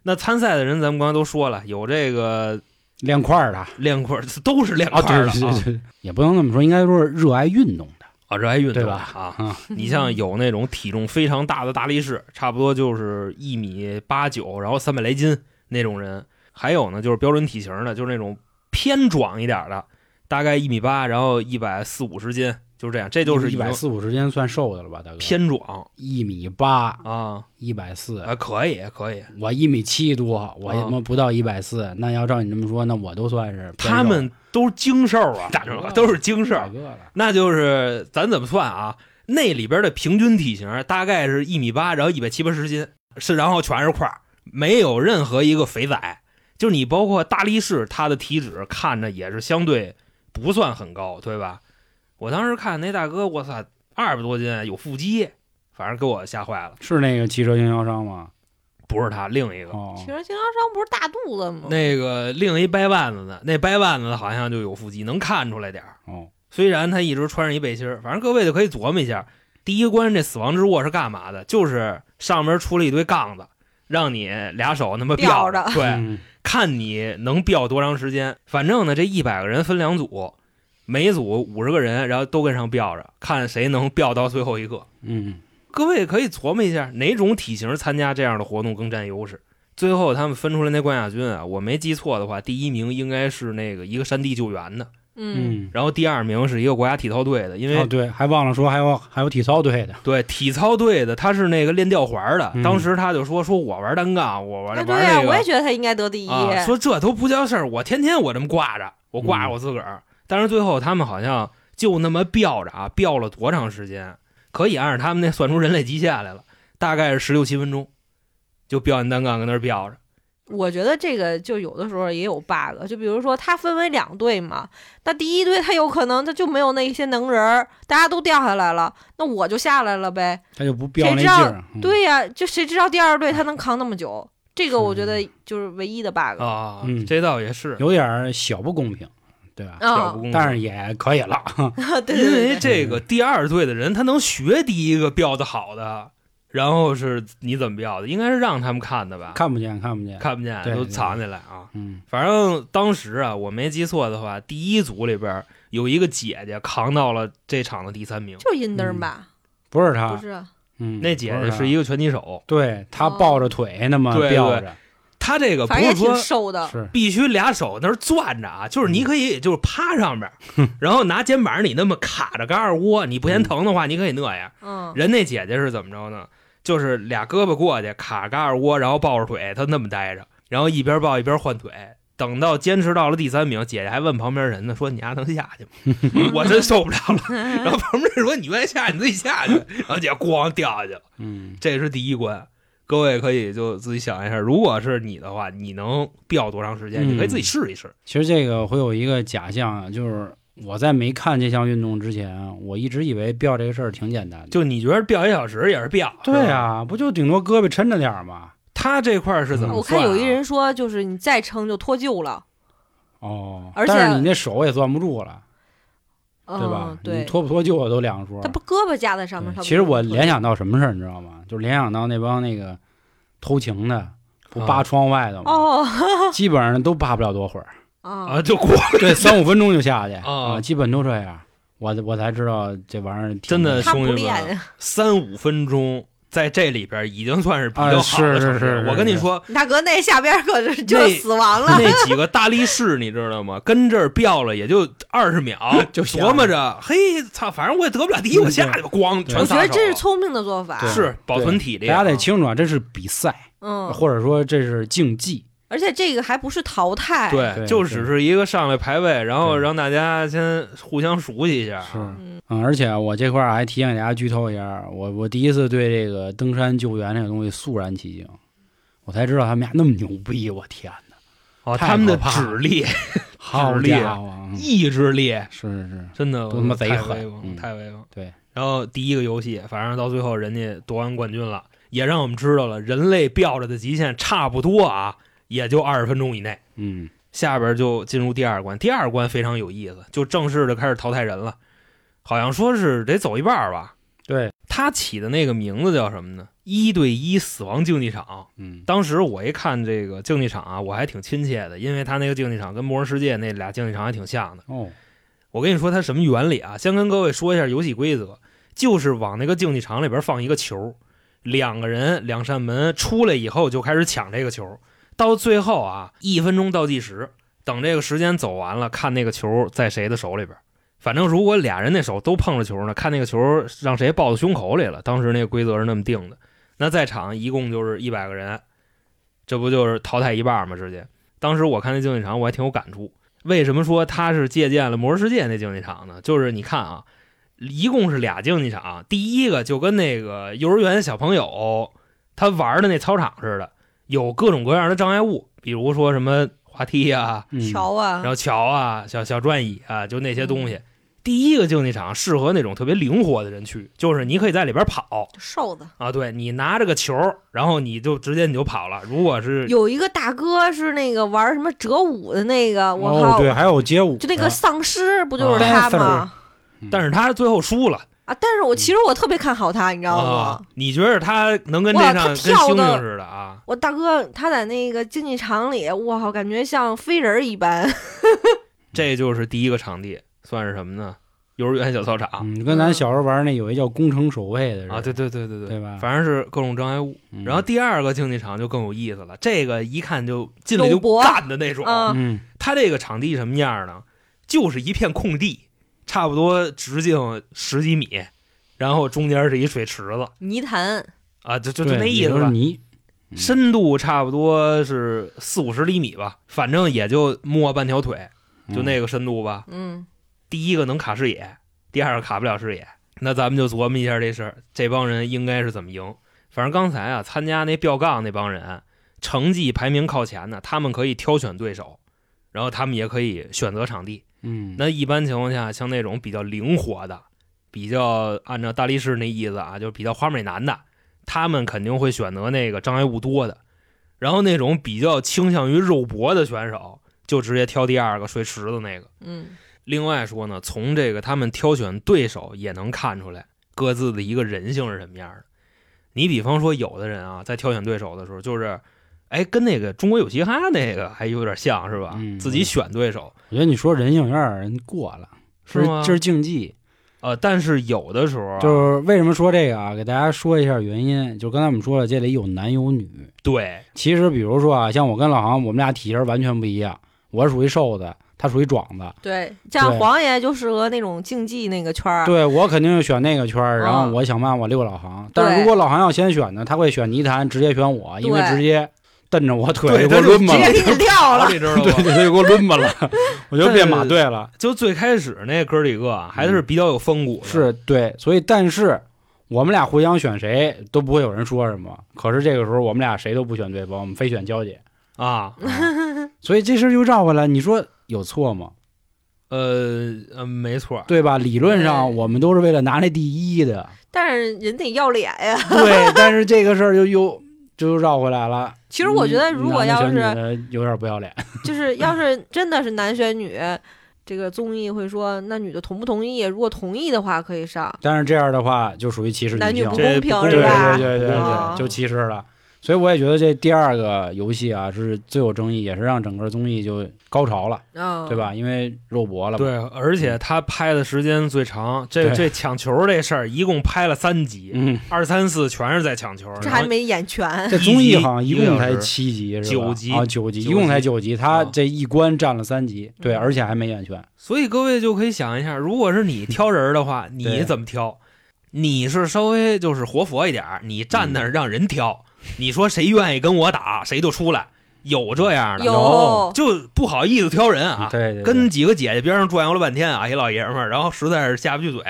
那参赛的人，咱们刚才都说了，有这个练块儿的。练块儿，都是练啊，块儿的啊对对，也不能这么说，应该说是热爱运动的，啊，热爱运动。对吧？啊。啊，你像有那种体重非常大的大力士，差不多就是一米八九，然后三百来斤那种人；还有呢，就是标准体型的，就是那种偏壮一点的，大概一米八，然后一百四五十斤，就是这样。这就是一百四五十斤算瘦的了吧，大哥？偏壮一米八，啊一百四，啊，可以可以。我一米七多，我啊他妈不到一百四，那要照你这么说，那我都算是他们都是精瘦啊，大哥 都是精瘦那就是咱怎么算啊？那里边的平均体型大概是一米八，然后一百七八十斤，是然后全是块儿，没有任何一个肥仔。就是你包括大力士，他的体脂看着也是相对不算很高，对吧？我当时看那大哥，我操，二百多斤，有腹肌，反正给我吓坏了。是那个汽车经销商吗？不是他，另一个，哦其，实经销商不是大肚子吗？那个另一掰腕子的，那掰腕子的好像就有腹肌，能看出来点儿。哦，虽然他一直穿着一背心儿，反正各位就可以琢磨一下，第一关这死亡之握是干嘛的？就是上面出了一堆杠子，让你俩手那么吊着着，对，嗯看你能吊多长时间。反正呢，这一百个人分两组，每组五十个人，然后都跟上吊着，看谁能吊到最后一个。嗯，各位可以琢磨一下，哪种体型参加这样的活动更占优势？最后他们分出来那冠亚军啊，我没记错的话，第一名应该是那个一个山地救援的，嗯，嗯，然后第二名是一个国家体操队的，因为哦对，还忘了说还有还有体操队的，对，体操队的他是那个练吊环的，嗯当时他就说说我玩单杠，我玩玩那对呀，那个，我也觉得他应该得第一。啊，说这都不叫事儿，我天天我这么挂着，我挂着我自个儿。但是最后他们好像就那么吊着啊，吊了多长时间？可以按照他们那算出人类极限来了，大概是十六七分钟，就吊你单杠跟那儿吊着。我觉得这个就有的时候也有 bug，就比如说它分为两队嘛，那第一队他有可能他就没有那些能人儿，大家都掉下来了，那我就下来了呗。他就不飙那劲谁知道儿，嗯，对呀，就谁知道第二队他能扛那么久？这个我觉得就是唯一的 bug 啊，嗯这倒也是，有点儿小不公平，对吧？但是也可以了，对因为这个第二队的人，他能学第一个吊的好的，然后是你怎么吊的，应该是让他们看的吧？看不见看不见，看不见都藏起来啊。嗯，反正当时啊，我没记错的话，第一组里边有一个姐姐扛到了这场的第三名。就是阴灯吧？不是他不，是那姐姐是一个拳击手，对他哦。抱着腿那么对对吊着，她这个不是说瘦的。必须俩手那儿攥着啊，就是你可以就是趴上边，然后拿肩膀你那么卡着个二窝，你不嫌疼的话，你可以那样。嗯，人那姐姐是怎么着呢？就是俩胳膊过去卡个二窝，然后抱着腿，她那么待着，然后一边抱一边换腿。等到坚持到了第三名，姐姐还问旁边人呢，说：“你丫能下去吗？” 我真受不了了。然后旁边人说：“你愿意下，你自己下去。”然后姐咣掉下去了。嗯，这是第一关，各位可以就自己想一下，如果是你的话，你能吊多长时间？嗯你可以自己试一试。其实这个会有一个假象，啊就是我在没看这项运动之前，我一直以为吊这个事儿挺简单的。就你觉得吊一小时也是吊？对啊，不就顶多胳膊抻着点儿吗？他这块儿是怎么、我看有一，人说，就是你再撑就脱臼了。哦，而且但是你那手也攥不住了。对吧嗯？对你，脱不脱臼都两说他。不胳膊架在上面，他其实我联想到什么事儿，你知道吗？就联想到那帮那个偷情的，不啊扒窗外的吗？哦基本上都扒不了多会儿，啊，啊，就过对，三五分钟就下去啊啊，基本都这样。我我才知道这玩意儿真的兄弟们，三五分钟，在这里边已经算是比较啊好的是成绩了。是是我跟你说，大哥那下边可是就那死亡了。那几个大力士，你知道吗？跟这儿飙了也就二十秒，就琢磨着，嘿，操，反正我也得不了第一，我下去吧，咣，对我觉得全撒手了这是聪明的做法，是保存体力大啊。家得清楚啊，这是比赛，嗯，或者说这是竞技。而且这个还不是淘汰，对，对就只是一个上来排位，然后让大家先互相熟悉一下。是，嗯，嗯，而且我这块儿还提醒大家剧透一下，我我第一次对这个登山救援这个东西肃然起敬，我才知道他们俩那么牛逼，我天哪！哦，他们的可怕了。指力、好力家伙，嗯意志力，是是。是，真的都他妈贼狠。太威风，嗯。太威风。对，然后第一个游戏，反正到最后人家夺完冠军了，也让我们知道了人类吊着的极限差不多啊，也就二十分钟以内。嗯下边就进入第二关，第二关非常有意思，就正式的开始淘汰人了。好像说是得走一半吧。对，他起的那个名字叫什么呢？一对一死亡竞技场。嗯当时我一看这个竞技场啊，我还挺亲切的，因为他那个竞技场跟《魔兽世界》那俩竞技场还挺像的。哦，我跟你说它什么原理啊？先跟各位说一下游戏规则，就是往那个竞技场里边放一个球，两个人两扇门出来以后就开始抢这个球，到最后啊一分钟倒计时，等这个时间走完了，看那个球在谁的手里边。反正如果俩人那手都碰着球呢，看那个球让谁抱到胸口里了。当时那个规则是那么定的。那在场一共就是一百个人，这不就是淘汰一半吗？直接。当时我看那竞技场，我还挺有感触。为什么说他是借鉴了《魔兽世界》那竞技场呢？就是你看啊，一共是俩竞技场，第一个就跟那个幼儿园小朋友他玩的那操场似的，有各种各样的障碍物，比如说什么滑梯呀、嗯。桥啊。然，后桥啊、小小转椅啊，就那些东西。第一个竞技场适合那种特别灵活的人去，就是你可以在里边跑。瘦子啊，对你拿着个球，然后你就直接你就跑了。如果是有一个大哥是那个玩什么折舞的那个，我哦，靠，对，还有街舞，就那个丧尸不就是啊。他吗？嗯，但是他最后输了啊！但是我其实我特别看好他，你知道啊吗？，你觉得他能跟这哇他上跟猩猩似的啊？我大哥他在那个竞技场里，我靠，感觉像飞人一般。这就是第一个场地，算是什么呢？幼儿园小操场嗯，跟咱小时候玩那有一叫工程守卫的啊，对对对对对吧反正是各种障碍物。嗯然后第二个竞技场就更有意思了，这个一看就进来就干的那种。他这个场地什么样呢？就是一片空地，差不多直径十几米，然后中间是一水池子泥潭，啊，就就就那意思吧。泥，嗯深度差不多是四五十厘米吧，反正也就没半条腿，就那个深度吧。嗯，第一个能卡视野，第二个卡不了视野。那咱们就琢磨一下这事儿，这帮人应该是怎么赢？反正刚才啊，参加那吊杠那帮人，成绩排名靠前的，他们可以挑选对手，然后他们也可以选择场地。嗯，那一般情况下，像那种比较灵活的，比较按照大力士那意思啊，就是比较花美男的，他们肯定会选择那个障碍物多的。然后那种比较倾向于肉搏的选手，就直接挑第二个睡池子那个。嗯，另外说呢，从这个他们挑选对手也能看出来各自的一个人性是什么样的。你比方说，有的人啊，在挑选对手的时候，就是，哎，跟那个中国有嘻哈那个还有点像，是吧？嗯自己选对手，我觉得你说人性有点儿过了，是吗这是竞技，呃，但是有的时候啊、就是为什么说这个啊？给大家说一下原因，就刚才我们说了，这里有男有女。对，其实比如说啊，像我跟老航，我们俩体型完全不一样，我是属于瘦的，他属于壮的。对，像对黄爷就适合那种竞技那个圈儿。对我肯定是选那个圈儿，然后嗯我想办法溜老航。但是如果老航要先选呢，他会选泥潭，直接选我，因为直接蹬着我腿给我抡吧了直接。给你 撂了你。知道对吗？对，他就给我抡吧了，我就变马队了。就最开始那哥几个啊还是比较有风骨的，是对，所以但是我们俩互相选谁都不会有人说什么。可是这个时候我们俩谁都不选对方，我们非选娇姐，啊，所以这事儿就绕回来，你说有错吗？呃呃，没错，对吧？理论上我们都是为了拿那第一的，但是人得要脸呀。对。但是这个事儿就又就绕回来了。其实我觉得，如果要是有点不要脸，就是要是真的是男选女，这个综艺会说，那女的同不同意？如果同意的话，可以上。但是这样的话就属于歧视性男女不，公平对是吧？对对对啊对，就歧视了。所以我也觉得这第二个游戏啊是最有争议，也是让整个综艺就高潮了，嗯，对？吧？因为肉搏了。对，而且他拍的时间最长，这这抢球这事儿一共拍了三集，嗯，二三四全是在抢球，这还没演全。这综艺好像一共才七集，是吧九集啊，九集，一共才九集，他啊这一关占了三集，对，嗯而且还没演全。所以各位就可以想一下，如果是你挑人的话，你怎么挑？你是稍微就是活佛一点，你站那儿让人挑，你说谁愿意跟我打，谁就出来，有这样的，有就不好意思挑人啊。对对，对跟几个姐姐边上转悠了半天啊，一老爷们儿，然后实在是下不去嘴，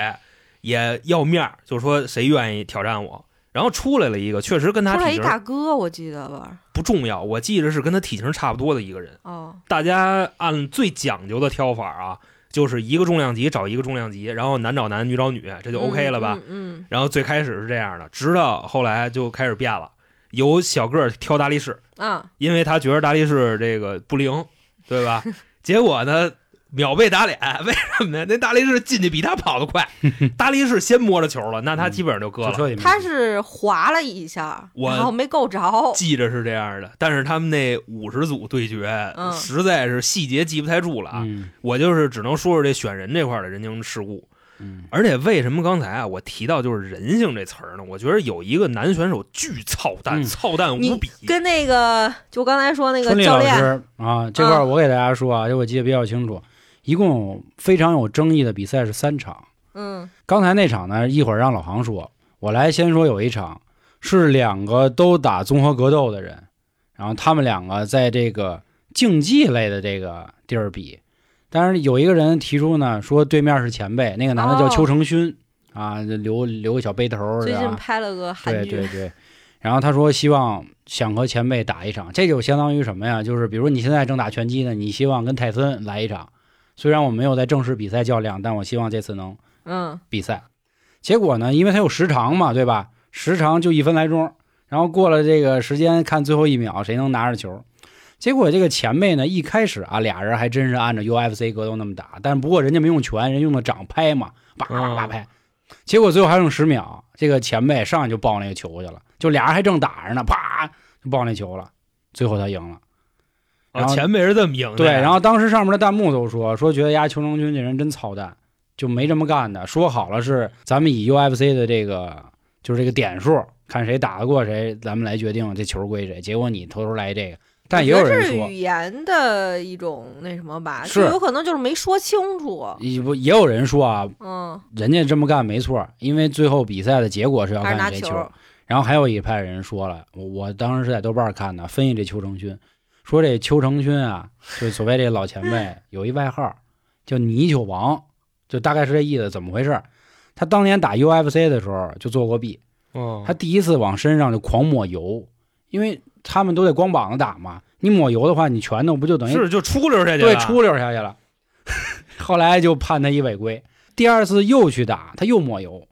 也要面儿，就说谁愿意挑战我。然后出来了一个，确实跟他出来一大哥，我记得吧？不重要，我记得是跟他体型差不多的一个人。哦，大家按最讲究的挑法啊，就是一个重量级找一个重量级，然后男找男，女找女，这就 OK 了吧？嗯？嗯然后最开始是这样的，直到后来就开始变了，有小个儿挑大力士，嗯啊，因为他觉得大力士这个不灵，对吧？结果呢，秒被打脸，为什么呢？那大力士进去比他跑得快，大力士先摸着球了，那他基本上就割了。他是滑了一下，我然后没够着。记着是这样的，但是他们那五十组对决，嗯实在是细节记不太住了啊。嗯我就是只能说说这选人这块的人情世故。嗯而且为什么刚才啊我提到就是人性这词儿呢？我觉得有一个男选手巨操蛋，嗯操蛋无比。跟那个，就刚才说那个教练，师啊，这块儿我给大家说啊，这我记得比较清楚，一共非常有争议的比赛是三场。嗯刚才那场呢，一会儿让老航说，我来先说有一场是两个都打综合格斗的人，然后他们两个在这个竞技类的这个地儿比，但是有一个人提出呢，说对面是前辈，那个男的叫哦邱成勋、啊，留留个小背头儿最近拍了个韩剧，对对对，然后他说希望想和前辈打一场，这就相当于什么呀？就是比如你现在正打拳击呢，你希望跟泰森来一场，虽然我没有在正式比赛较量，但我希望这次能嗯比赛。结果呢，因为他有时长嘛，对吧？时长就一分来钟，然后过了这个时间，看最后一秒谁能拿着球。结果这个前辈呢，一开始啊，俩人还真是按照 UFC 格斗那么打，但不过人家没用拳，人用的掌拍嘛，叭叭叭拍。结果最后还剩十秒，这个前辈上来就抱那个球去了，就俩人还正打着呢，啪就抱那球了，最后他赢了。然啊，后前辈是这么赢的对，然后当时上面的弹幕都说说觉得呀邱成军这人真操蛋，就没这么干的。说好了是咱们以 UFC 的这个就是这个点数，看谁打得过谁，咱们来决定这球归谁。结果你偷偷来这个，但也有人说语，言的一种那什么吧，是就有可能就是没说清楚。也不也有人说啊，嗯，人家这么干没错，因为最后比赛的结果是要看这球。球。然后还有一派人说了，我我当时是在豆瓣看的，分析这邱成勋，说这邱成勋啊，就所谓这老前辈有一外号叫泥鳅王，就大概是这意思。怎么回事？他当年打 UFC 的时候就做过弊，哦他第一次往身上就狂抹油，因为他们都得光膀子打嘛，你抹油的话，你拳头不就等于是就出溜下去了对出溜下去了。后来就判他一违规，第二次又去打，他又抹油。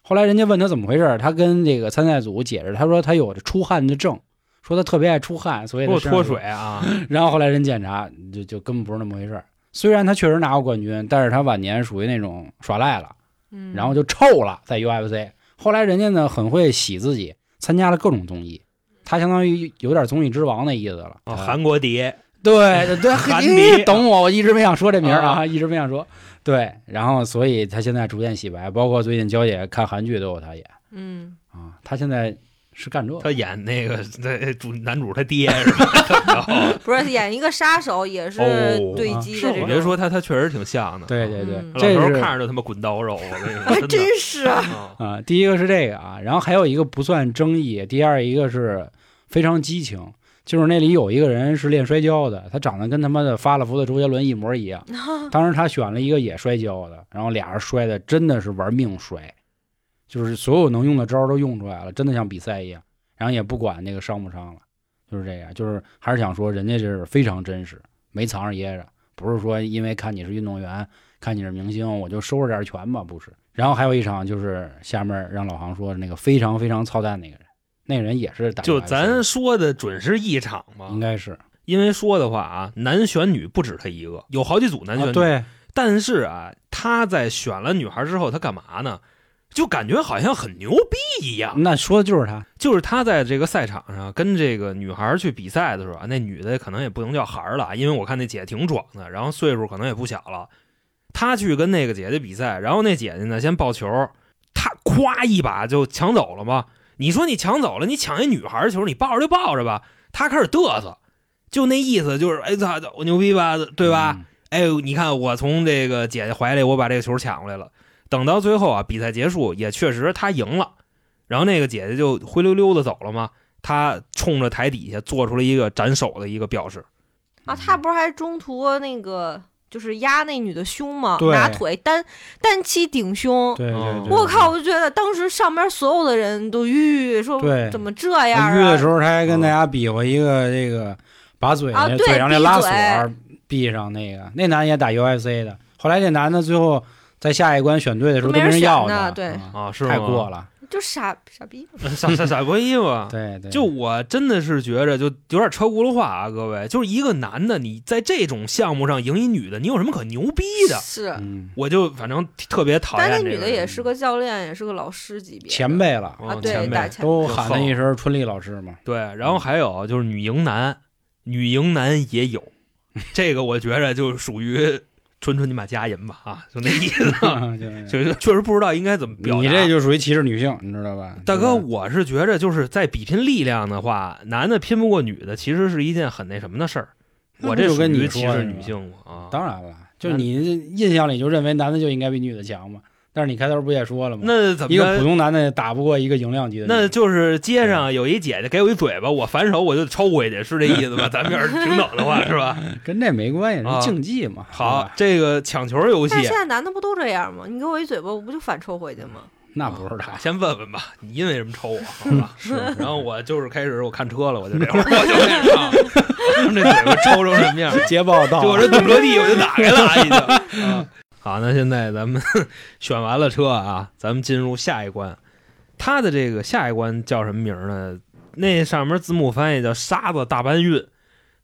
后来人家问他怎么回事，他跟这个参赛组解释，他说他有着出汗的症，说他特别爱出汗，所以脱水。啊！然后后来人检查，就就根本不是那么回事。虽然他确实拿过冠军，但是他晚年属于那种耍赖了，嗯，然后就臭了，在 UFC。后来人家呢很会洗自己，参加了各种综艺，他相当于有点综艺之王那意思了。哦，韩国碟，对对对，韩你迪懂我，我一直没想说这名儿啊，啊 一直没想说。对，然后所以他现在逐渐洗白，包括最近娇姐看韩剧都有他演嗯，啊。他现在是干这个，他演那个那主男主他爹是吧？哦 不是演一个杀手，也是哦对啊击的这种。我别说他，他确实挺像的。对对对，这是看着就他妈滚刀肉，我跟你还说，真的真是啊。啊啊，第一个是这个啊，然后还有一个不算争议，第二一个是非常激情，就是那里有一个人是练摔跤的，他长得跟他妈的发了福的周杰伦一模一样。当时他选了一个也摔跤的，然后俩人摔的真的是玩命摔，就是所有能用的招儿都用出来了，真的像比赛一样，然后也不管那个伤不伤了，就是这样，就是还是想说人家这是非常真实，没藏着掖着，不是说因为看你是运动员，看你是明星，我就收着点拳吧，不是。然后还有一场就是下面让老航说的那个非常非常操蛋那个人，那个人也是打就咱说的准是一场吗应？该是因为说的话啊，男选女不止他一个，有好几组男选女。啊对但是啊，他在选了女孩之后，他干嘛呢？就感觉好像很牛逼一样。那说的就是他，就是他在这个赛场上跟这个女孩去比赛的时候啊，那女的可能也不能叫孩儿了，因为我看那姐挺壮的，然后岁数可能也不小了。他去跟那个姐姐比赛，然后那姐姐呢先抱球，他咵一把就抢走了嘛。你说你抢走了，你抢一女孩球，你抱着就抱着吧。他开始嘚瑟，就那意思就是，哎操，我牛逼吧，对吧？嗯？哎，你看我从这个姐姐怀里，我把这个球抢过来了。等到最后啊，比赛结束也确实他赢了，然后那个姐姐就灰溜溜的走了嘛。他冲着台底下做出了一个斩首的一个表示。啊，他不是还中途那个就是压那女的胸吗？对拿腿单单膝顶胸。对对我靠！我就觉得当时上边所有的人都吁说怎么这样啊？他约的时候，他还跟大家比划一个这个，把嘴啊对那嘴上那拉锁闭上那个。那男的也打 UFC 的，后来那男的最后在下一关选对的时候都没人要选呢他，对啊啊，是？太过了。就傻傻逼。傻傻傻逼嘛。对对，就我真的是觉着，就有点车轱辘话啊，各位，就是一个男的，你在这种项目上赢一女的，你有什么可牛逼的？是，嗯我就反正特别讨厌但这个人。那女的也是个教练，也是个老师级别前辈了，哦啊，对，前辈都喊了一声“春丽老师”嘛。对，然后还有就是女赢男，女赢男也有，这个我觉着就属于纯纯你把家淫吧啊，就那意思，就是就确实不知道应该怎么表达。你这就属于歧视女性，你知道吧？大哥，我是觉着就是在比拼力量的话，男的拼不过女的，其实是一件很那什么的事儿。我这就跟你属于歧说视女性嘛啊？当然了，就你印象里就认为男的就应该比女的强嘛。但是你开头不也说了吗？那怎么一个普？通男的打不过一个营量级的，那就是街上有一姐姐给我一嘴巴，我反手我就抽回去，是这意思吧？咱们要是平等的话，是吧？跟这没关系，啊是竞技嘛。好，这个抢球游戏但是现在男的不都这样吗？你给我一嘴巴，我不就反抽回去吗？那不是他。先问问吧，你因为什么抽我？好吧，是。然后我就是开始我看车了，我就这会儿 我就开始啊，这嘴巴抽成什么样？捷豹到我这堵车地我就打开了啊，已经。啊好，那现在咱们 选完了车啊，咱们进入下一关。它的这个下一关叫什么名呢？那上面字幕翻译叫“沙子大搬运”，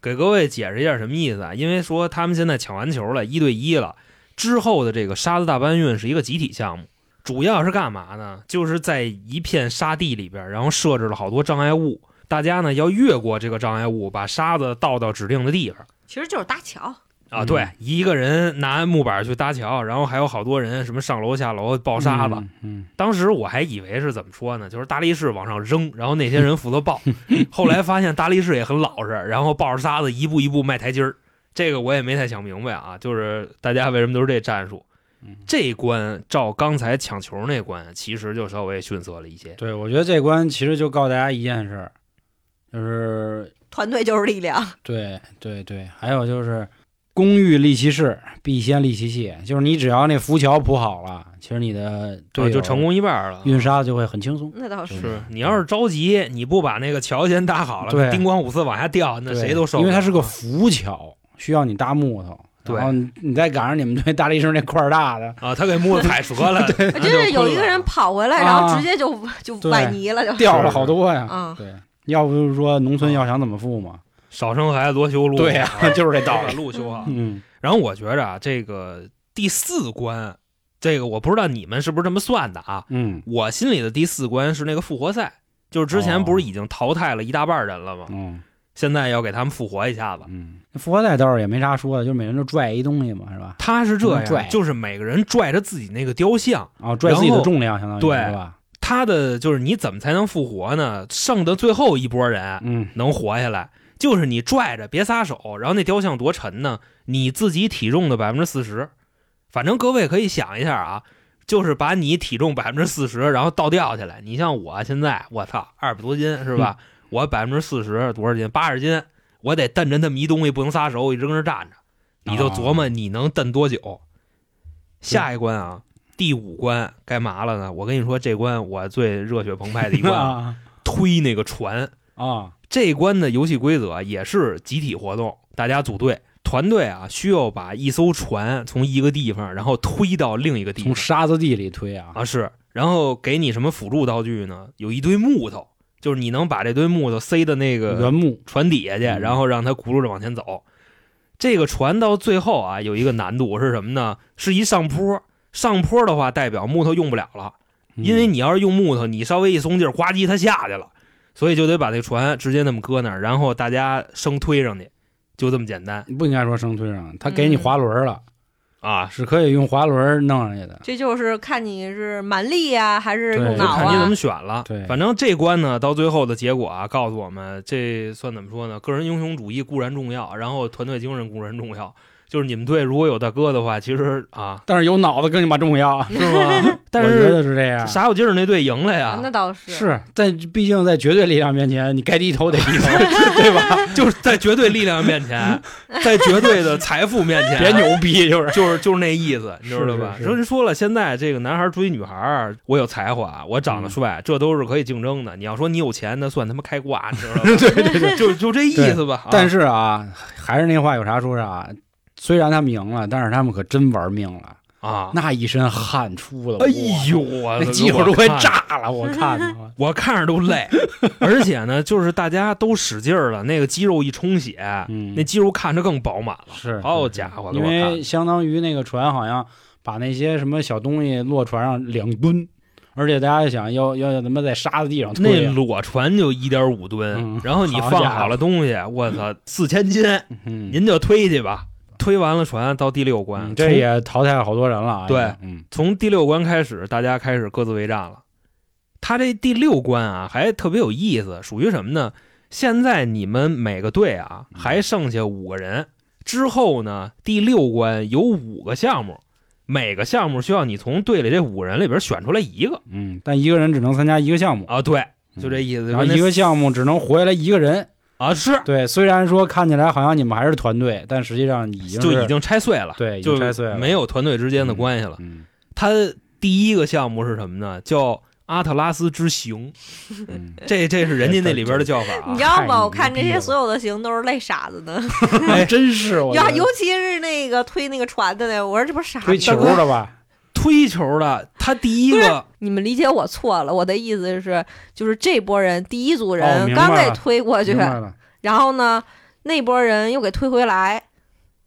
给各位解释一下什么意思啊？因为说他们现在抢完球了，一对一了，之后的这个沙子大搬运是一个集体项目，主要是干嘛呢？就是在一片沙地里边，然后设置了好多障碍物，大家呢要越过这个障碍物，把沙子倒到指定的地方。其实就是搭桥。啊，嗯对，一个人拿木板去搭桥，然后还有好多人什么上楼下楼抱沙子。嗯，嗯，当时我还以为是怎么说呢，就是大力士往上扔，然后那些人负责抱。后来发现大力士也很老实，然后抱着沙子一步一步迈台阶儿。这个我也没太想明白啊，就是大家为什么都是这战术？嗯这关照刚才抢球那关，其实就稍微逊色了一些。对，我觉得这关其实就告诉大家一件事儿，就是团队就是力量，对对对，还有就是工欲利其事，必先利其器，就是你只要那浮桥铺好了，其实你的队友对，就成功一半了。运沙就会很轻松。那倒是。是你要是着急，你不把那个桥先搭好了，对叮咣五四往下掉，那谁都受不了。因为它是个浮桥，需要你搭木头。对然后你你再赶上你们队大力士那块儿大的，啊，他给木头踩折了，对就是有一个人跑回来，啊然后直接就就对崴泥了，就掉了好多呀。嗯对，要不就是说农村要想怎么富嘛？少生孩子多修路，对呀啊 就是这道理把路修好。嗯，然后我觉着啊，这个第四关，这个我不知道你们是不是这么算的啊？嗯我心里的第四关是那个复活赛，就是之前不是已经淘汰了一大半人了吗？嗯现在要给他们复活一下子。嗯，那复活赛倒是也没啥说的，就每人都拽一东西嘛，是吧？他是这拽样，就是每个人拽着自己那个雕像，啊，拽自己的重量，相当于对吧？他的就是你怎么才能复活呢？剩的最后一波人嗯能活下来，就是你拽着别撒手，然后那雕像多沉呢？你自己体重的百分之四十，反正各位可以想一下啊，就是把你体重百分之四十，然后倒吊起来。你像我现在，我操，二百多斤是吧？我百分之四十多少斤？八十斤，我得蹬着那么一东西，不能撒手，我一直跟那站着。你就琢磨你能蹬多久？下一关啊，第五关该嘛了呢？我跟你说，这关我最热血澎湃的一关 推那个船。啊这一关的游戏规则也是集体活动，大家组队，团队啊需要把一艘船从一个地方，然后推到另一个地方。从沙子地里推啊，啊是，然后给你什么辅助道具呢？有一堆木头，就是你能把这堆木头塞到那个原木。船底下去，嗯。然后让它轱辘着往前走。这个船到最后啊，有一个难度是什么呢？是一上坡，上坡的话代表木头用不了了，嗯。因为你要是用木头，你稍微一松劲儿，呱唧它下去了，所以就得把这船直接那么搁那儿，然后大家生推上去，就这么简单不应该说生推上，他给你滑轮了，啊。是可以用滑轮弄上去的。这就是看你是蛮力呀、还是用脑啊看你怎么？选了。对反正这关呢，到最后的结果啊，告诉我们，这算怎么说呢？个人英雄主义固然重要，然后团队精神固然重要。就是你们队如果有大哥的话，其实啊，但是有脑子更你妈重要，是吗？但我觉是得是这样。傻有劲儿那队赢了呀，那倒是是在毕竟在绝对力量面前，你该低头得低头，对吧？就是在绝对力量面前，在绝对的财富面前，别牛逼，就是就是就是那意思，你知道吧？是是是说人说了，现在这个男孩追女孩，我有才华，我长得嗯帅，这都是可以竞争的。你要说你有钱，那算他妈开挂，你知道吗？对对对，就就这意思吧。但是是啊，还是那话，有啥说啥。虽然他们赢了，但是他们可真玩命了，啊，那一身汗出的，哎呦，我那肌肉都快炸了，我看。着。我看着都累，而且呢，就是大家都使劲儿了，那个肌肉一充血，嗯。那肌肉看着更饱满了。是，好家伙因为相当于那个船好像把那些什么小东西落船上两吨，而且大家想要要要他妈在沙子地上那裸船就一点五吨，嗯然后你放好了东西，我操，四千斤，嗯，您就推去吧。推完了船到第六关，嗯这也淘汰了好多人了啊。对嗯，从第六关开始，大家开始各自为战了。他这第六关啊，还特别有意思，属于什么呢？现在你们每个队啊，嗯还剩下五个人。之后呢，第六关有五个项目，每个项目需要你从队里这五个人里边选出来一个嗯，但一个人只能参加一个项目，啊。对，嗯就这意思。然后一个项目只能活下来一个人。啊是，对，虽然说看起来好像你们还是团队，但实际上已经就已经拆碎了，对已就经拆碎了，没有团队之间的关系了。嗯他第一个项目是什么呢？叫阿特拉斯之行，嗯，这这是人家那里边的 叫法啊你知。道吗？我看这些所有的行都是累傻子的。哎，真是我呀，尤其是那个推那个船的那，我说这不是傻子推球吗的吧？推球的，他第一个你们理解我错了，我的意思是，就是这波人第一组哦人刚给推过去，然后呢，那波人又给推回来。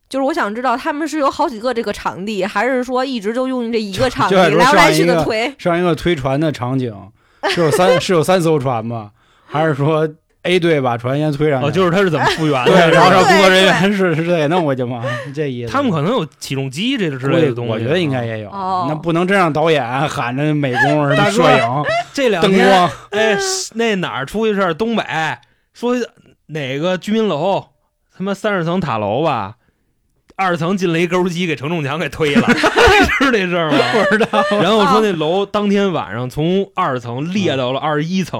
就是我想知道他们是有好几个这个场地，还是说一直就用这一个场地来回来去的推？上一个推船的场景是有三是有三艘船吗？还是说 A 队把船先推上去？哦，就是他是怎么复原对，的？然后让工作人员是是这给弄过去吗？这意思。他们可能有起重机这之类的东西，啊我觉得应该也有。哦那不能真让导演喊着美工什么摄影、这两天，灯光，哎，那哪儿出一事儿？东北说哪个居民楼，他妈三十层塔楼吧，二层进了一钩机，给承重墙给推了，是这事儿吗？不知道。然后说那楼当天晚上从二层裂到了二十一层，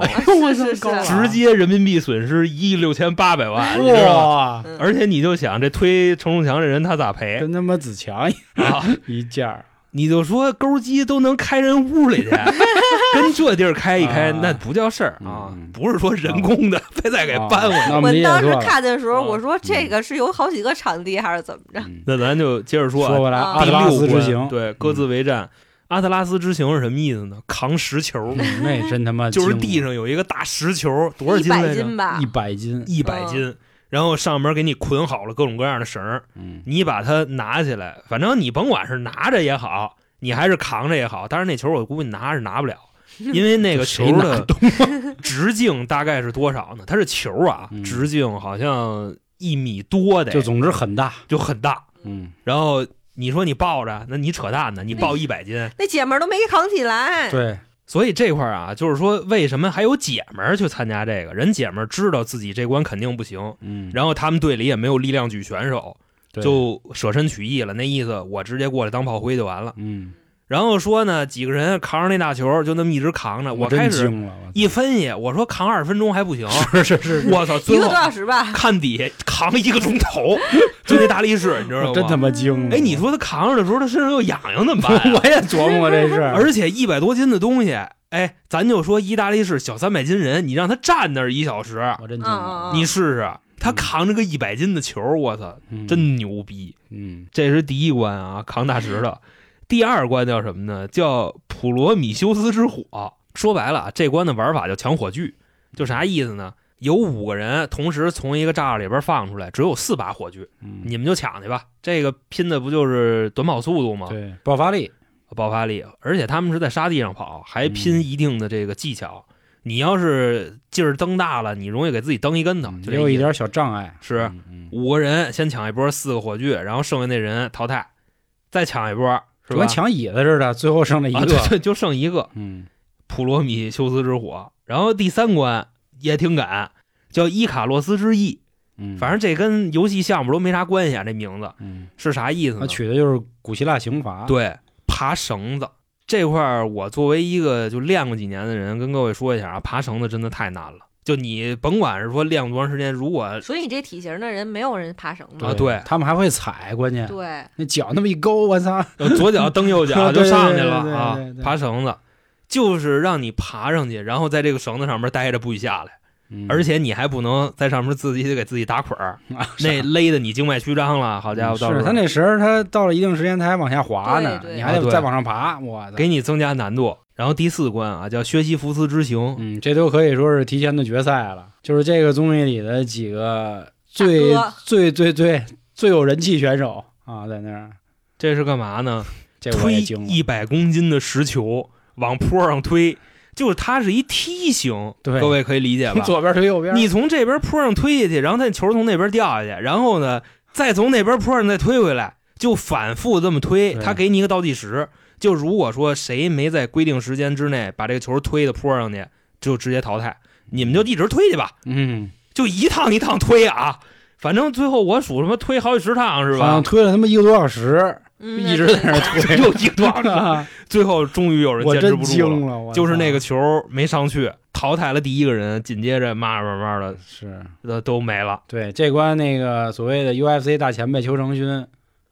直接人民币损失一亿六千八百万，你知道吗？而且你就想这推承重墙这人他咋赔跟他妈子强一啊？一件儿。你就说钩机都能开人屋里去，跟这地儿开一开，啊那不叫事儿啊嗯，不是说人工的，非再给搬回来。我当时。看的时候，嗯我说这个是有好几个场地，还是怎么着？嗯那咱就接着说啊，说回来，啊阿特拉斯之行，对，各自为战。阿特拉斯之行是什么意思呢？扛石球，嗯那真他妈就是地上有一个大石球，多少一百斤来着？斤吧一，百斤，一百斤，然后上面给你捆好了各种各样的绳儿，嗯，你把它拿起来，反正你甭管是拿着也好，你还是扛着也好，但是那球我估计拿是拿不了，因为那个球的 直径大概是多少呢？它是球啊嗯，直径好像一米多的，就总之很大，就很大。嗯，然后你说你抱着，那你扯淡呢？你抱一百斤，那姐们儿都没扛起来。对，所以这块儿啊，就是说为什么还有姐们儿去参加这个？人姐们儿知道自己这关肯定不行，嗯，然后他们队里也没有力量举选手，就舍身取义了。那意思我直接过来当炮灰就完了。嗯，然后说呢，几个人扛着那大球，就那么一直扛着。我开始一分析，我说扛二十分钟还不行，是是是，我操，最后一个多小时吧，看底下扛一个钟头，就那大力士，你知道吗？真他妈精。哎，你说他扛着的时候，他身上又痒痒怎么办呀、我也琢磨过这事儿，而且一百多斤的东西，哎，咱就说意大利式小三百斤人，你让他站那儿一小时，我真你试试，他扛着个一百斤的球，我操，嗯真牛逼！嗯这是第一关啊，扛大石头。第二关叫什么呢？叫普罗米修斯之火。说白了啊，这关的玩法叫抢火炬，就啥意思呢？有五个人同时从一个栅栏里边放出来，只有四把火炬，嗯，你们就抢去吧。这个拼的不就是短跑速度吗？对爆发力，爆发力，而且他们是在沙地上跑，还拼嗯一定的这个技巧。你要是劲儿蹬大了，你容易给自己蹬一跟头。嗯就有一点小障碍，是五个人先抢一波四个火炬，然后剩下那人淘汰，再抢一波，是吧就跟？抢椅子似的，最后剩了一啊，个，对对，就剩一个嗯普罗米修斯之火。然后第三关也挺赶，叫伊卡洛斯之翼。嗯，反正这跟游戏项目都没啥关系啊，这名字嗯，是啥意思他呢？取的就是古希腊刑罚，对，爬绳子这块儿，我作为一个就练过几年的人，跟各位说一下啊，爬绳子真的太难了。就你甭管是说练多长时间，如果所以你这体型的人没有人爬绳子。啊对他们还会踩，关键对，那脚那么一勾，我操，左脚蹬右脚 就上去了啊爬绳子就是让你爬上去，然后在这个绳子上面待着不许下来，嗯而且你还不能在上面自己得给自己打捆儿，啊那勒的你静脉曲张了，好家伙，到时候是他那绳儿，他到了一定时间他还往下滑呢，对对你还得再往上爬，我操，给你增加难度。然后第四关啊，叫薛西弗斯之行，嗯，这都可以说是提前的决赛了。就是这个综艺里的几个最最最最最有人气选手啊，在那儿，这是干嘛呢？这我推。一百公斤的石球往坡上推，就是它是一梯形，对各位可以理解吧？从 左边推右边，你从这边坡上推下去，然后它球从那边掉下去，然后呢，再从那边坡上再推回来，就反复这么推。对他给你一个倒计时，就如果说谁没在规定时间之内把这个球推到坡上去，就直接淘汰。你们就一直推去吧，嗯，就一趟一趟推啊。反正最后我数什么推好几十趟是好像吧？推了他妈一个多小时，嗯一直在那推，又一多小时 最后终于有人我坚持真不住了，就是那个球没上去，淘汰了第一个人，紧接着慢慢慢的是都都没了。对这关那个所谓的 UFC 大前辈邱成勋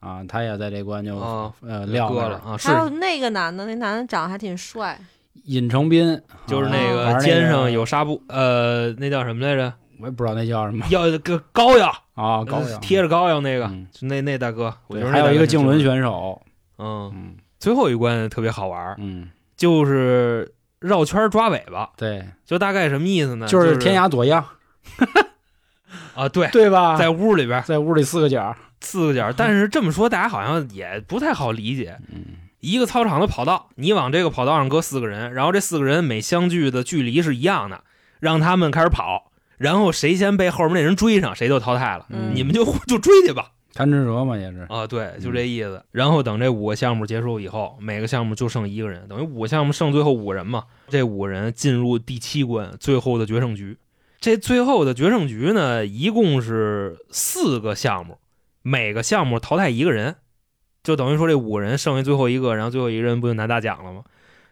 啊，他也在这关就、啊呃撂那儿了啊，是还有那个男的，那男的长得还挺帅，尹成斌，就是那个肩上有纱布，呃，那叫什么来着？我也不知道那叫什么要个膏药，啊，高阳呃贴着膏药那个，嗯那那大哥。我觉对，还有一个竞轮，选手，嗯，嗯最后一关特别好玩，嗯，就是绕圈抓尾巴，对，就大概什么意思呢？就是是天涯左样，啊，对，对吧？在屋里边在屋里四个角，四个角，但是这么说大家好像也不太好理解。嗯一个操场的跑道，你往这个跑道上搁四个人，然后这四个人每相距的距离是一样的，让他们开始跑，然后谁先被后面那人追上，谁就淘汰了。嗯你们就就追去吧。贪吃蛇嘛也是，啊，对，就这意思。然后等这五个项目结束以后，每个项目就剩一个人，等于五个项目剩最后五个人嘛。这五个人进入第七关，最后的决胜局。这最后的决胜局呢，一共是四个项目，每个项目淘汰一个人，就等于说这五个人剩下最后一个，然后最后一个人不就拿大奖了吗？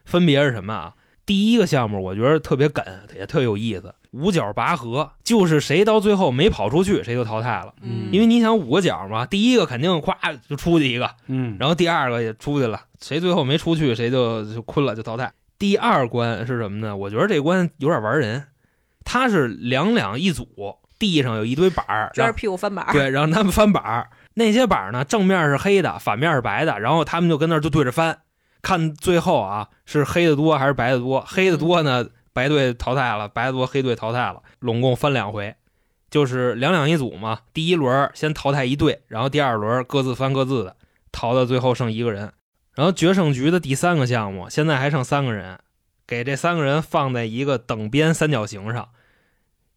分别是什么啊？第一个项目我觉得特别梗，也特有意思，五角拔河，就是谁到最后没跑出去，谁就淘汰了。嗯因为你想五个角嘛，第一个肯定夸就出去一个，嗯，然后第二个也出去了，谁最后没出去，谁就就困了，就淘汰。第二关是什么呢？我觉得这关有点玩人，它是两两一组，地上有一堆板儿，撅着让屁股翻板儿。对，让他们翻板儿。那些板儿呢，正面是黑的，反面是白的，然后他们就跟那儿就对着翻，看最后啊是黑的多还是白的多。黑的多呢，白队淘汰了；白的多，黑队淘汰了。拢共翻两回，就是两两一组嘛。第一轮先淘汰一队，然后第二轮各自翻各自的，淘到最后剩一个人。然后决胜局的第三个项目，现在还剩三个人，给这三个人放在一个等边三角形上，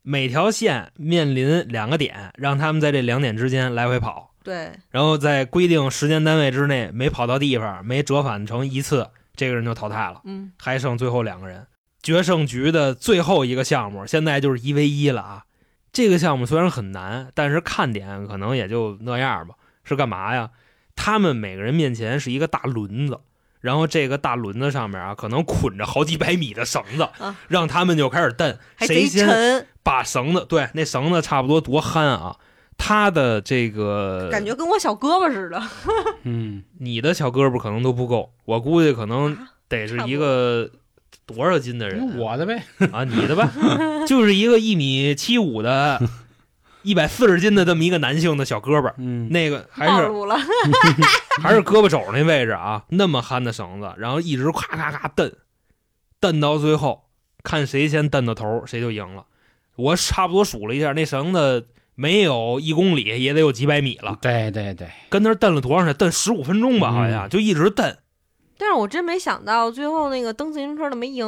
每条线面临两个点，让他们在这两点之间来回跑。对，然后在规定时间单位之内没跑到地方，没折返成一次，这个人就淘汰了。嗯，还剩最后两个人。决胜局的最后一个项目，现在就是一 v 一了啊！这个项目虽然很难，但是看点可能也就那样吧。是干嘛呀？他们每个人面前是一个大轮子，然后这个大轮子上面啊，可能捆着好几百米的绳子，啊让他们就开始蹬，谁先，把绳子对那绳子差不多多憨啊！他的这个感觉跟我小胳膊似的。嗯，你的小胳膊可能都不够，我估计可能啊得是一个多少斤的人啊？我的呗，啊，你的吧，就是一个一米七五的，一百四十斤的这么一个男性的小胳膊，嗯，那个还是暴露了，还是胳膊肘那位置啊，那么憨的绳子，然后一直咔咔咔蹬，蹬到最后，看谁先蹬到头，谁就赢了。我差不多数了一下，那绳子没有一公里也得有几百米了，对对对，跟那儿蹬了多长时间？蹬十五分钟吧，嗯好像就一直蹬。但是我真没想到，最后那个蹬自行车的没赢，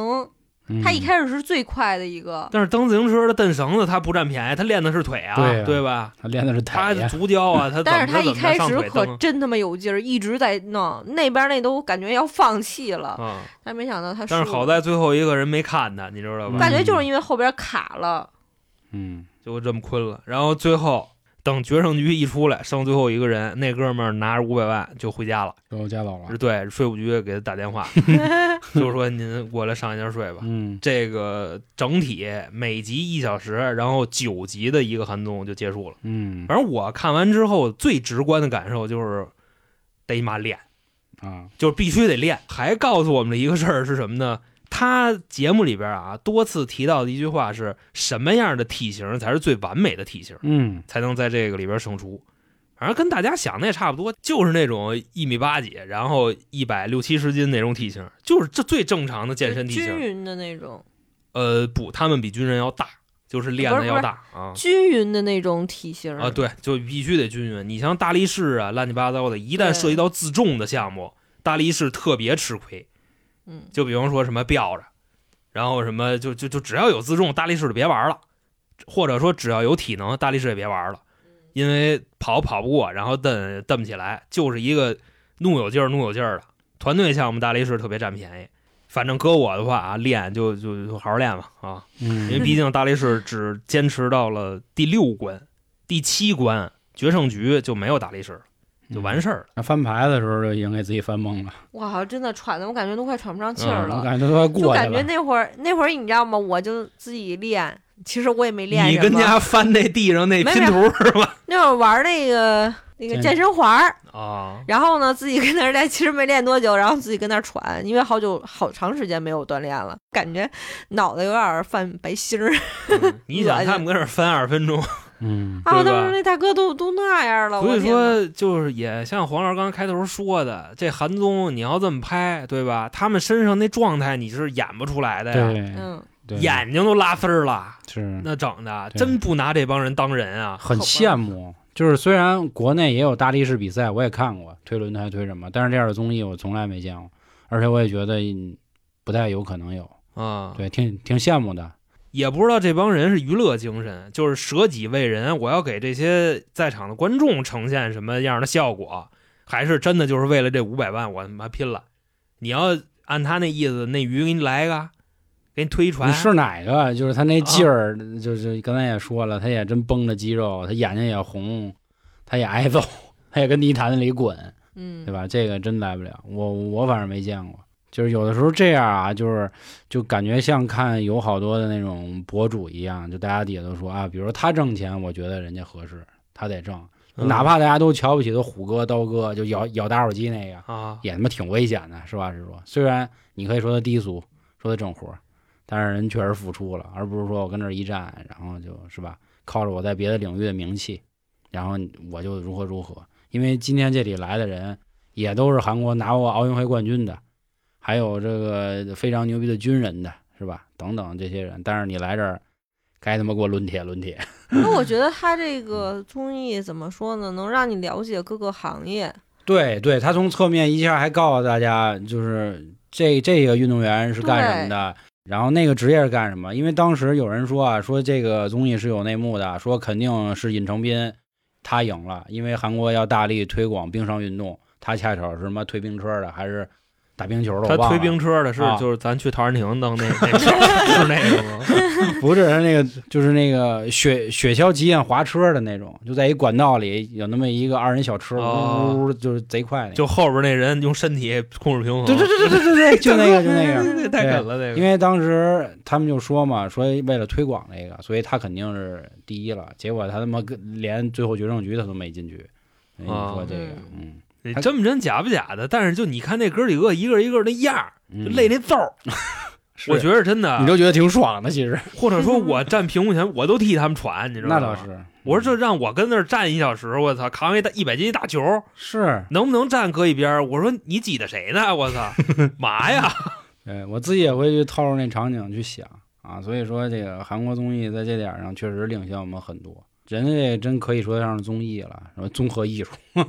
嗯他一开始是最快的一个。但是蹬自行车的蹬绳子他不占便宜，他练的是腿啊，对啊吧？他练的是他足胶啊，他 但是他一开始可真他妈有劲儿，一直在弄，那边那都感觉要放弃了，啊！但没想到他。但是好在最后一个人没看他，你知道吧？感觉就是因为后边卡了，嗯就这么困了。然后最后等决胜局一出来，剩最后一个人，那哥们儿拿着五百万就回家了。最后家走了，对，税务局给他打电话，就说您过来上一下税吧。嗯这个整体每集一小时，然后九集的一个寒冬就结束了。嗯反正我看完之后，最直观的感受就是得妈练，啊就是必须得练。还告诉我们的一个事儿是什么呢？他节目里边啊多次提到的一句话是什么样的体型才是最完美的体型，嗯才能在这个里边胜出？反正跟大家想的也差不多，就是那种一米八几，然后一百六七十斤那种体型，就是这最正常的健身体型。均匀的那种，呃，不，他们比军人要大，就是练的要大啊。均匀的那种体型啊，对，就必须得均匀。你像大力士啊，乱七八糟的，一旦涉及到自重的项目，大力士特别吃亏。嗯，就比方说什么吊着，然后什么就就就只要有自重，大力士就别玩了，或者说只要有体能，大力士也别玩了，因为跑跑不过，然后蹬蹬不起来，就是一个怒有劲儿怒有劲儿的。团队项目，大力士特别占便宜。反正搁我的话啊，练就就就好好练吧啊，因为嗯毕竟大力士只坚持到了第六关，第七关决胜局就没有大力士了，就完事儿了。那翻牌的时候就已经给自己翻懵了，哇，真的喘的我感觉都快喘不上气儿嗯了。我感觉都快就感觉。那会儿那会儿你知道吗？我就自己练，其实我也没练你跟家翻那地上那拼图是吧？那会儿玩那个那个健健身环儿，啊，然后呢自己跟那儿练，其实没练多久，然后自己跟那儿喘，因为好久好长时间没有锻炼了，感觉脑袋有点儿泛白心儿嗯你想 他们跟那儿翻二十分钟，嗯啊！当时那大哥都都那样了，所以说就是也像黄老师刚才开头说的，这韩综你要这么拍，对吧？他们身上那状态你是演不出来的呀，对嗯，对眼睛都拉丝儿了，是那整的真不拿这帮人当人啊。很羡慕。就是虽然国内也有大力士比赛，我也看过推轮胎推什么，但是这样的综艺我从来没见过，而且我也觉得嗯不太有可能有。啊，对，挺挺羡慕的。也不知道这帮人是娱乐精神，就是舍己为人，我要给这些在场的观众呈现什么样的效果，还是真的就是为了这五百万我他妈拼了？你要按他那意思，那鱼给你来一个，给你推一船，你是哪个？就是他那劲儿，就是刚才也说了，他也真绷着肌肉，他眼睛也红，他也挨揍，他也跟泥潭子里滚，嗯，对吧？这个真来不了，我我反正没见过。就是有的时候这样啊，就是就感觉像看有好多的那种博主一样，就大家底下都说啊，比如说他挣钱，我觉得人家合适，他得挣，嗯哪怕大家都瞧不起的虎哥、刀哥，就咬咬打火机那个，啊，也他妈挺危险的，实话实说。虽然你可以说他低俗，说他整活儿，但是人确实付出了，而不是说我跟这儿一站，然后就是吧，靠着我在别的领域的名气，然后我就如何如何。因为今天这里来的人也都是韩国拿过奥运会冠军的，还有这个非常牛逼的军人的，是吧？等等这些人，但是你来这儿，该他妈给我抡铁抡铁。那我觉得他这个综艺怎么说呢？能让你了解各个行业。对对，他从侧面一下还告诉大家，就是这这个运动员是干什么的，然后那个职业是干什么。因为当时有人说啊，说这个综艺是有内幕的，说肯定是尹成斌他赢了，因为韩国要大力推广冰上运动，他恰巧是什么推冰车的，还是打冰球的？他我推冰车的是啊就是咱去陶然亭弄那 那是那个吗？不是他那个，就是那个雪雪橇极限滑车的那种，就在一管道里有那么一个二人小车，哦呜呜呜，就是贼快那个。就后边那人用身体控制平衡，对对对对对对对，就那个就那个。那太狠了那个。因为当时他们就说嘛，说为了推广那个，所以他肯定是第一了。结果他他妈跟连最后决胜局他都没进去。你说这个，嗯，你真不真假不假的，但是就你看那哥几个一个一个那样儿，嗯就累那揍 我觉得真的，你都觉得挺爽的，其实或者说我站屏幕前我都替他们喘，你知道吗？那倒。是。我说这让我跟那儿站一小时，我操，扛一大一百斤一大球，是，能不能站搁一边儿？我说你挤的谁呢？我操，嘛呀？对我自己也会去套入那场景去想啊。所以说，这个韩国综艺在这点上确实领先我们很多。人家这真可以说得上是综艺了，什么综合艺术，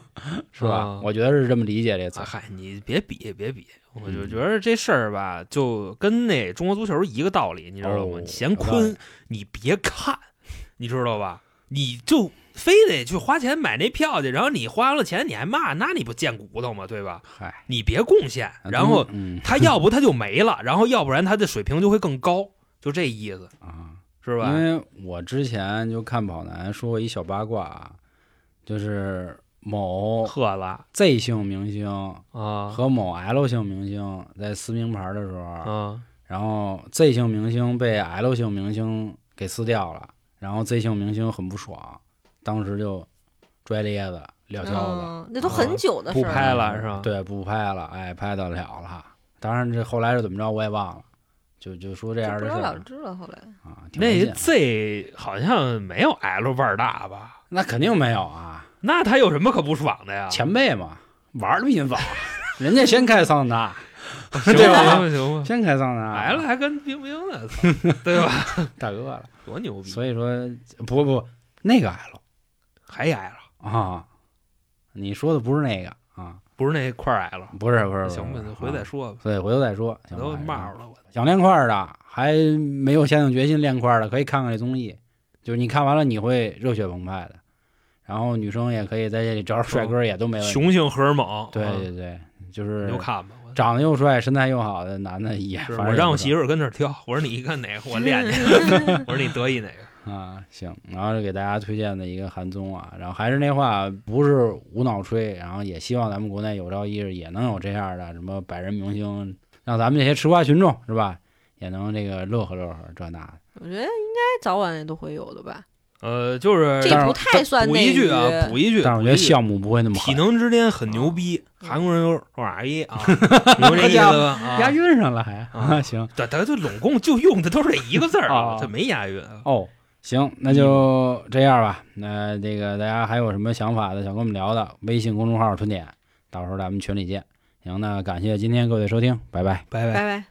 是吧？啊我觉得是这么理解这词啊。嗨，你别比别比，我就嗯觉得这事儿吧，就跟那中国足球一个道理，你知道吗？哦乾有道坤理你别看，你知道吧？你就非得去花钱买那票去，然后你花完了钱你还骂，那你不贱骨头吗？对吧？嗨，你别贡献，然后嗯他要不他就没了，然后要不然他的水平就会更高，就这意思，啊，是吧？因为我之前就看跑男说过一小八卦啊，就是某赫子 Z 姓明星啊和某 L 姓明星在撕名牌的时候，啊然后 Z 姓明星被 L 姓明星给撕掉了，然后 Z 姓明星很不爽，当时就拽咧子撂挑子，嗯，那都很久的事儿不拍了。了是吧？对，不拍了，哎，拍得了了。当然这后来是怎么着我也忘了，就就说这样的事儿之了。后来，啊，那劲 Z 好像没有 L 腕儿大吧？那肯定没有啊，那他有什么可不爽的呀？前辈嘛，玩的比你早，人家先开桑塔纳，行对吧吧行吧行先开桑塔纳，L 还跟冰冰呢，对吧？大哥了。多牛逼！所以说，不不，那个 L 还 L 啊，你说的不是那个啊，不是那块儿 L，不是不是，行吧，回头再啊说吧。对，回头再说。行都了我。想练块儿的，还没有下定决心练块儿的，可以看看这综艺。就是你看完了，你会热血澎湃的。然后女生也可以在这里找找帅哥，也都没问题。雄性荷尔蒙，对啊对对，就是你就看吧。长得又帅、身材又好的男的也，我让我媳妇儿跟那儿挑，我说你看哪个，我练去。我说你得意哪个？啊，行，然后就给大家推荐的一个韩综啊，然后还是那话，不是无脑吹，然后也希望咱们国内有朝一日也能有这样的什么百人明星，让咱们这些吃瓜群众是吧，也能这个乐呵乐呵这那的。我觉得应该早晚也都会有的吧。呃，就是这不太算补内一句啊，补一句。但是我觉得项目不会那么狠，体能之巅很牛逼，韩国人有二一啊，明白这意思押韵上了还啊 行对，大家就拢共就用的都是这一个字儿啊这没押韵。哦。行，那就这样吧。那这个大家还有什么想法的，想跟我们聊的，微信公众号“春点”，到时候咱们群里见。行，那感谢今天各位收听，拜拜。拜拜拜。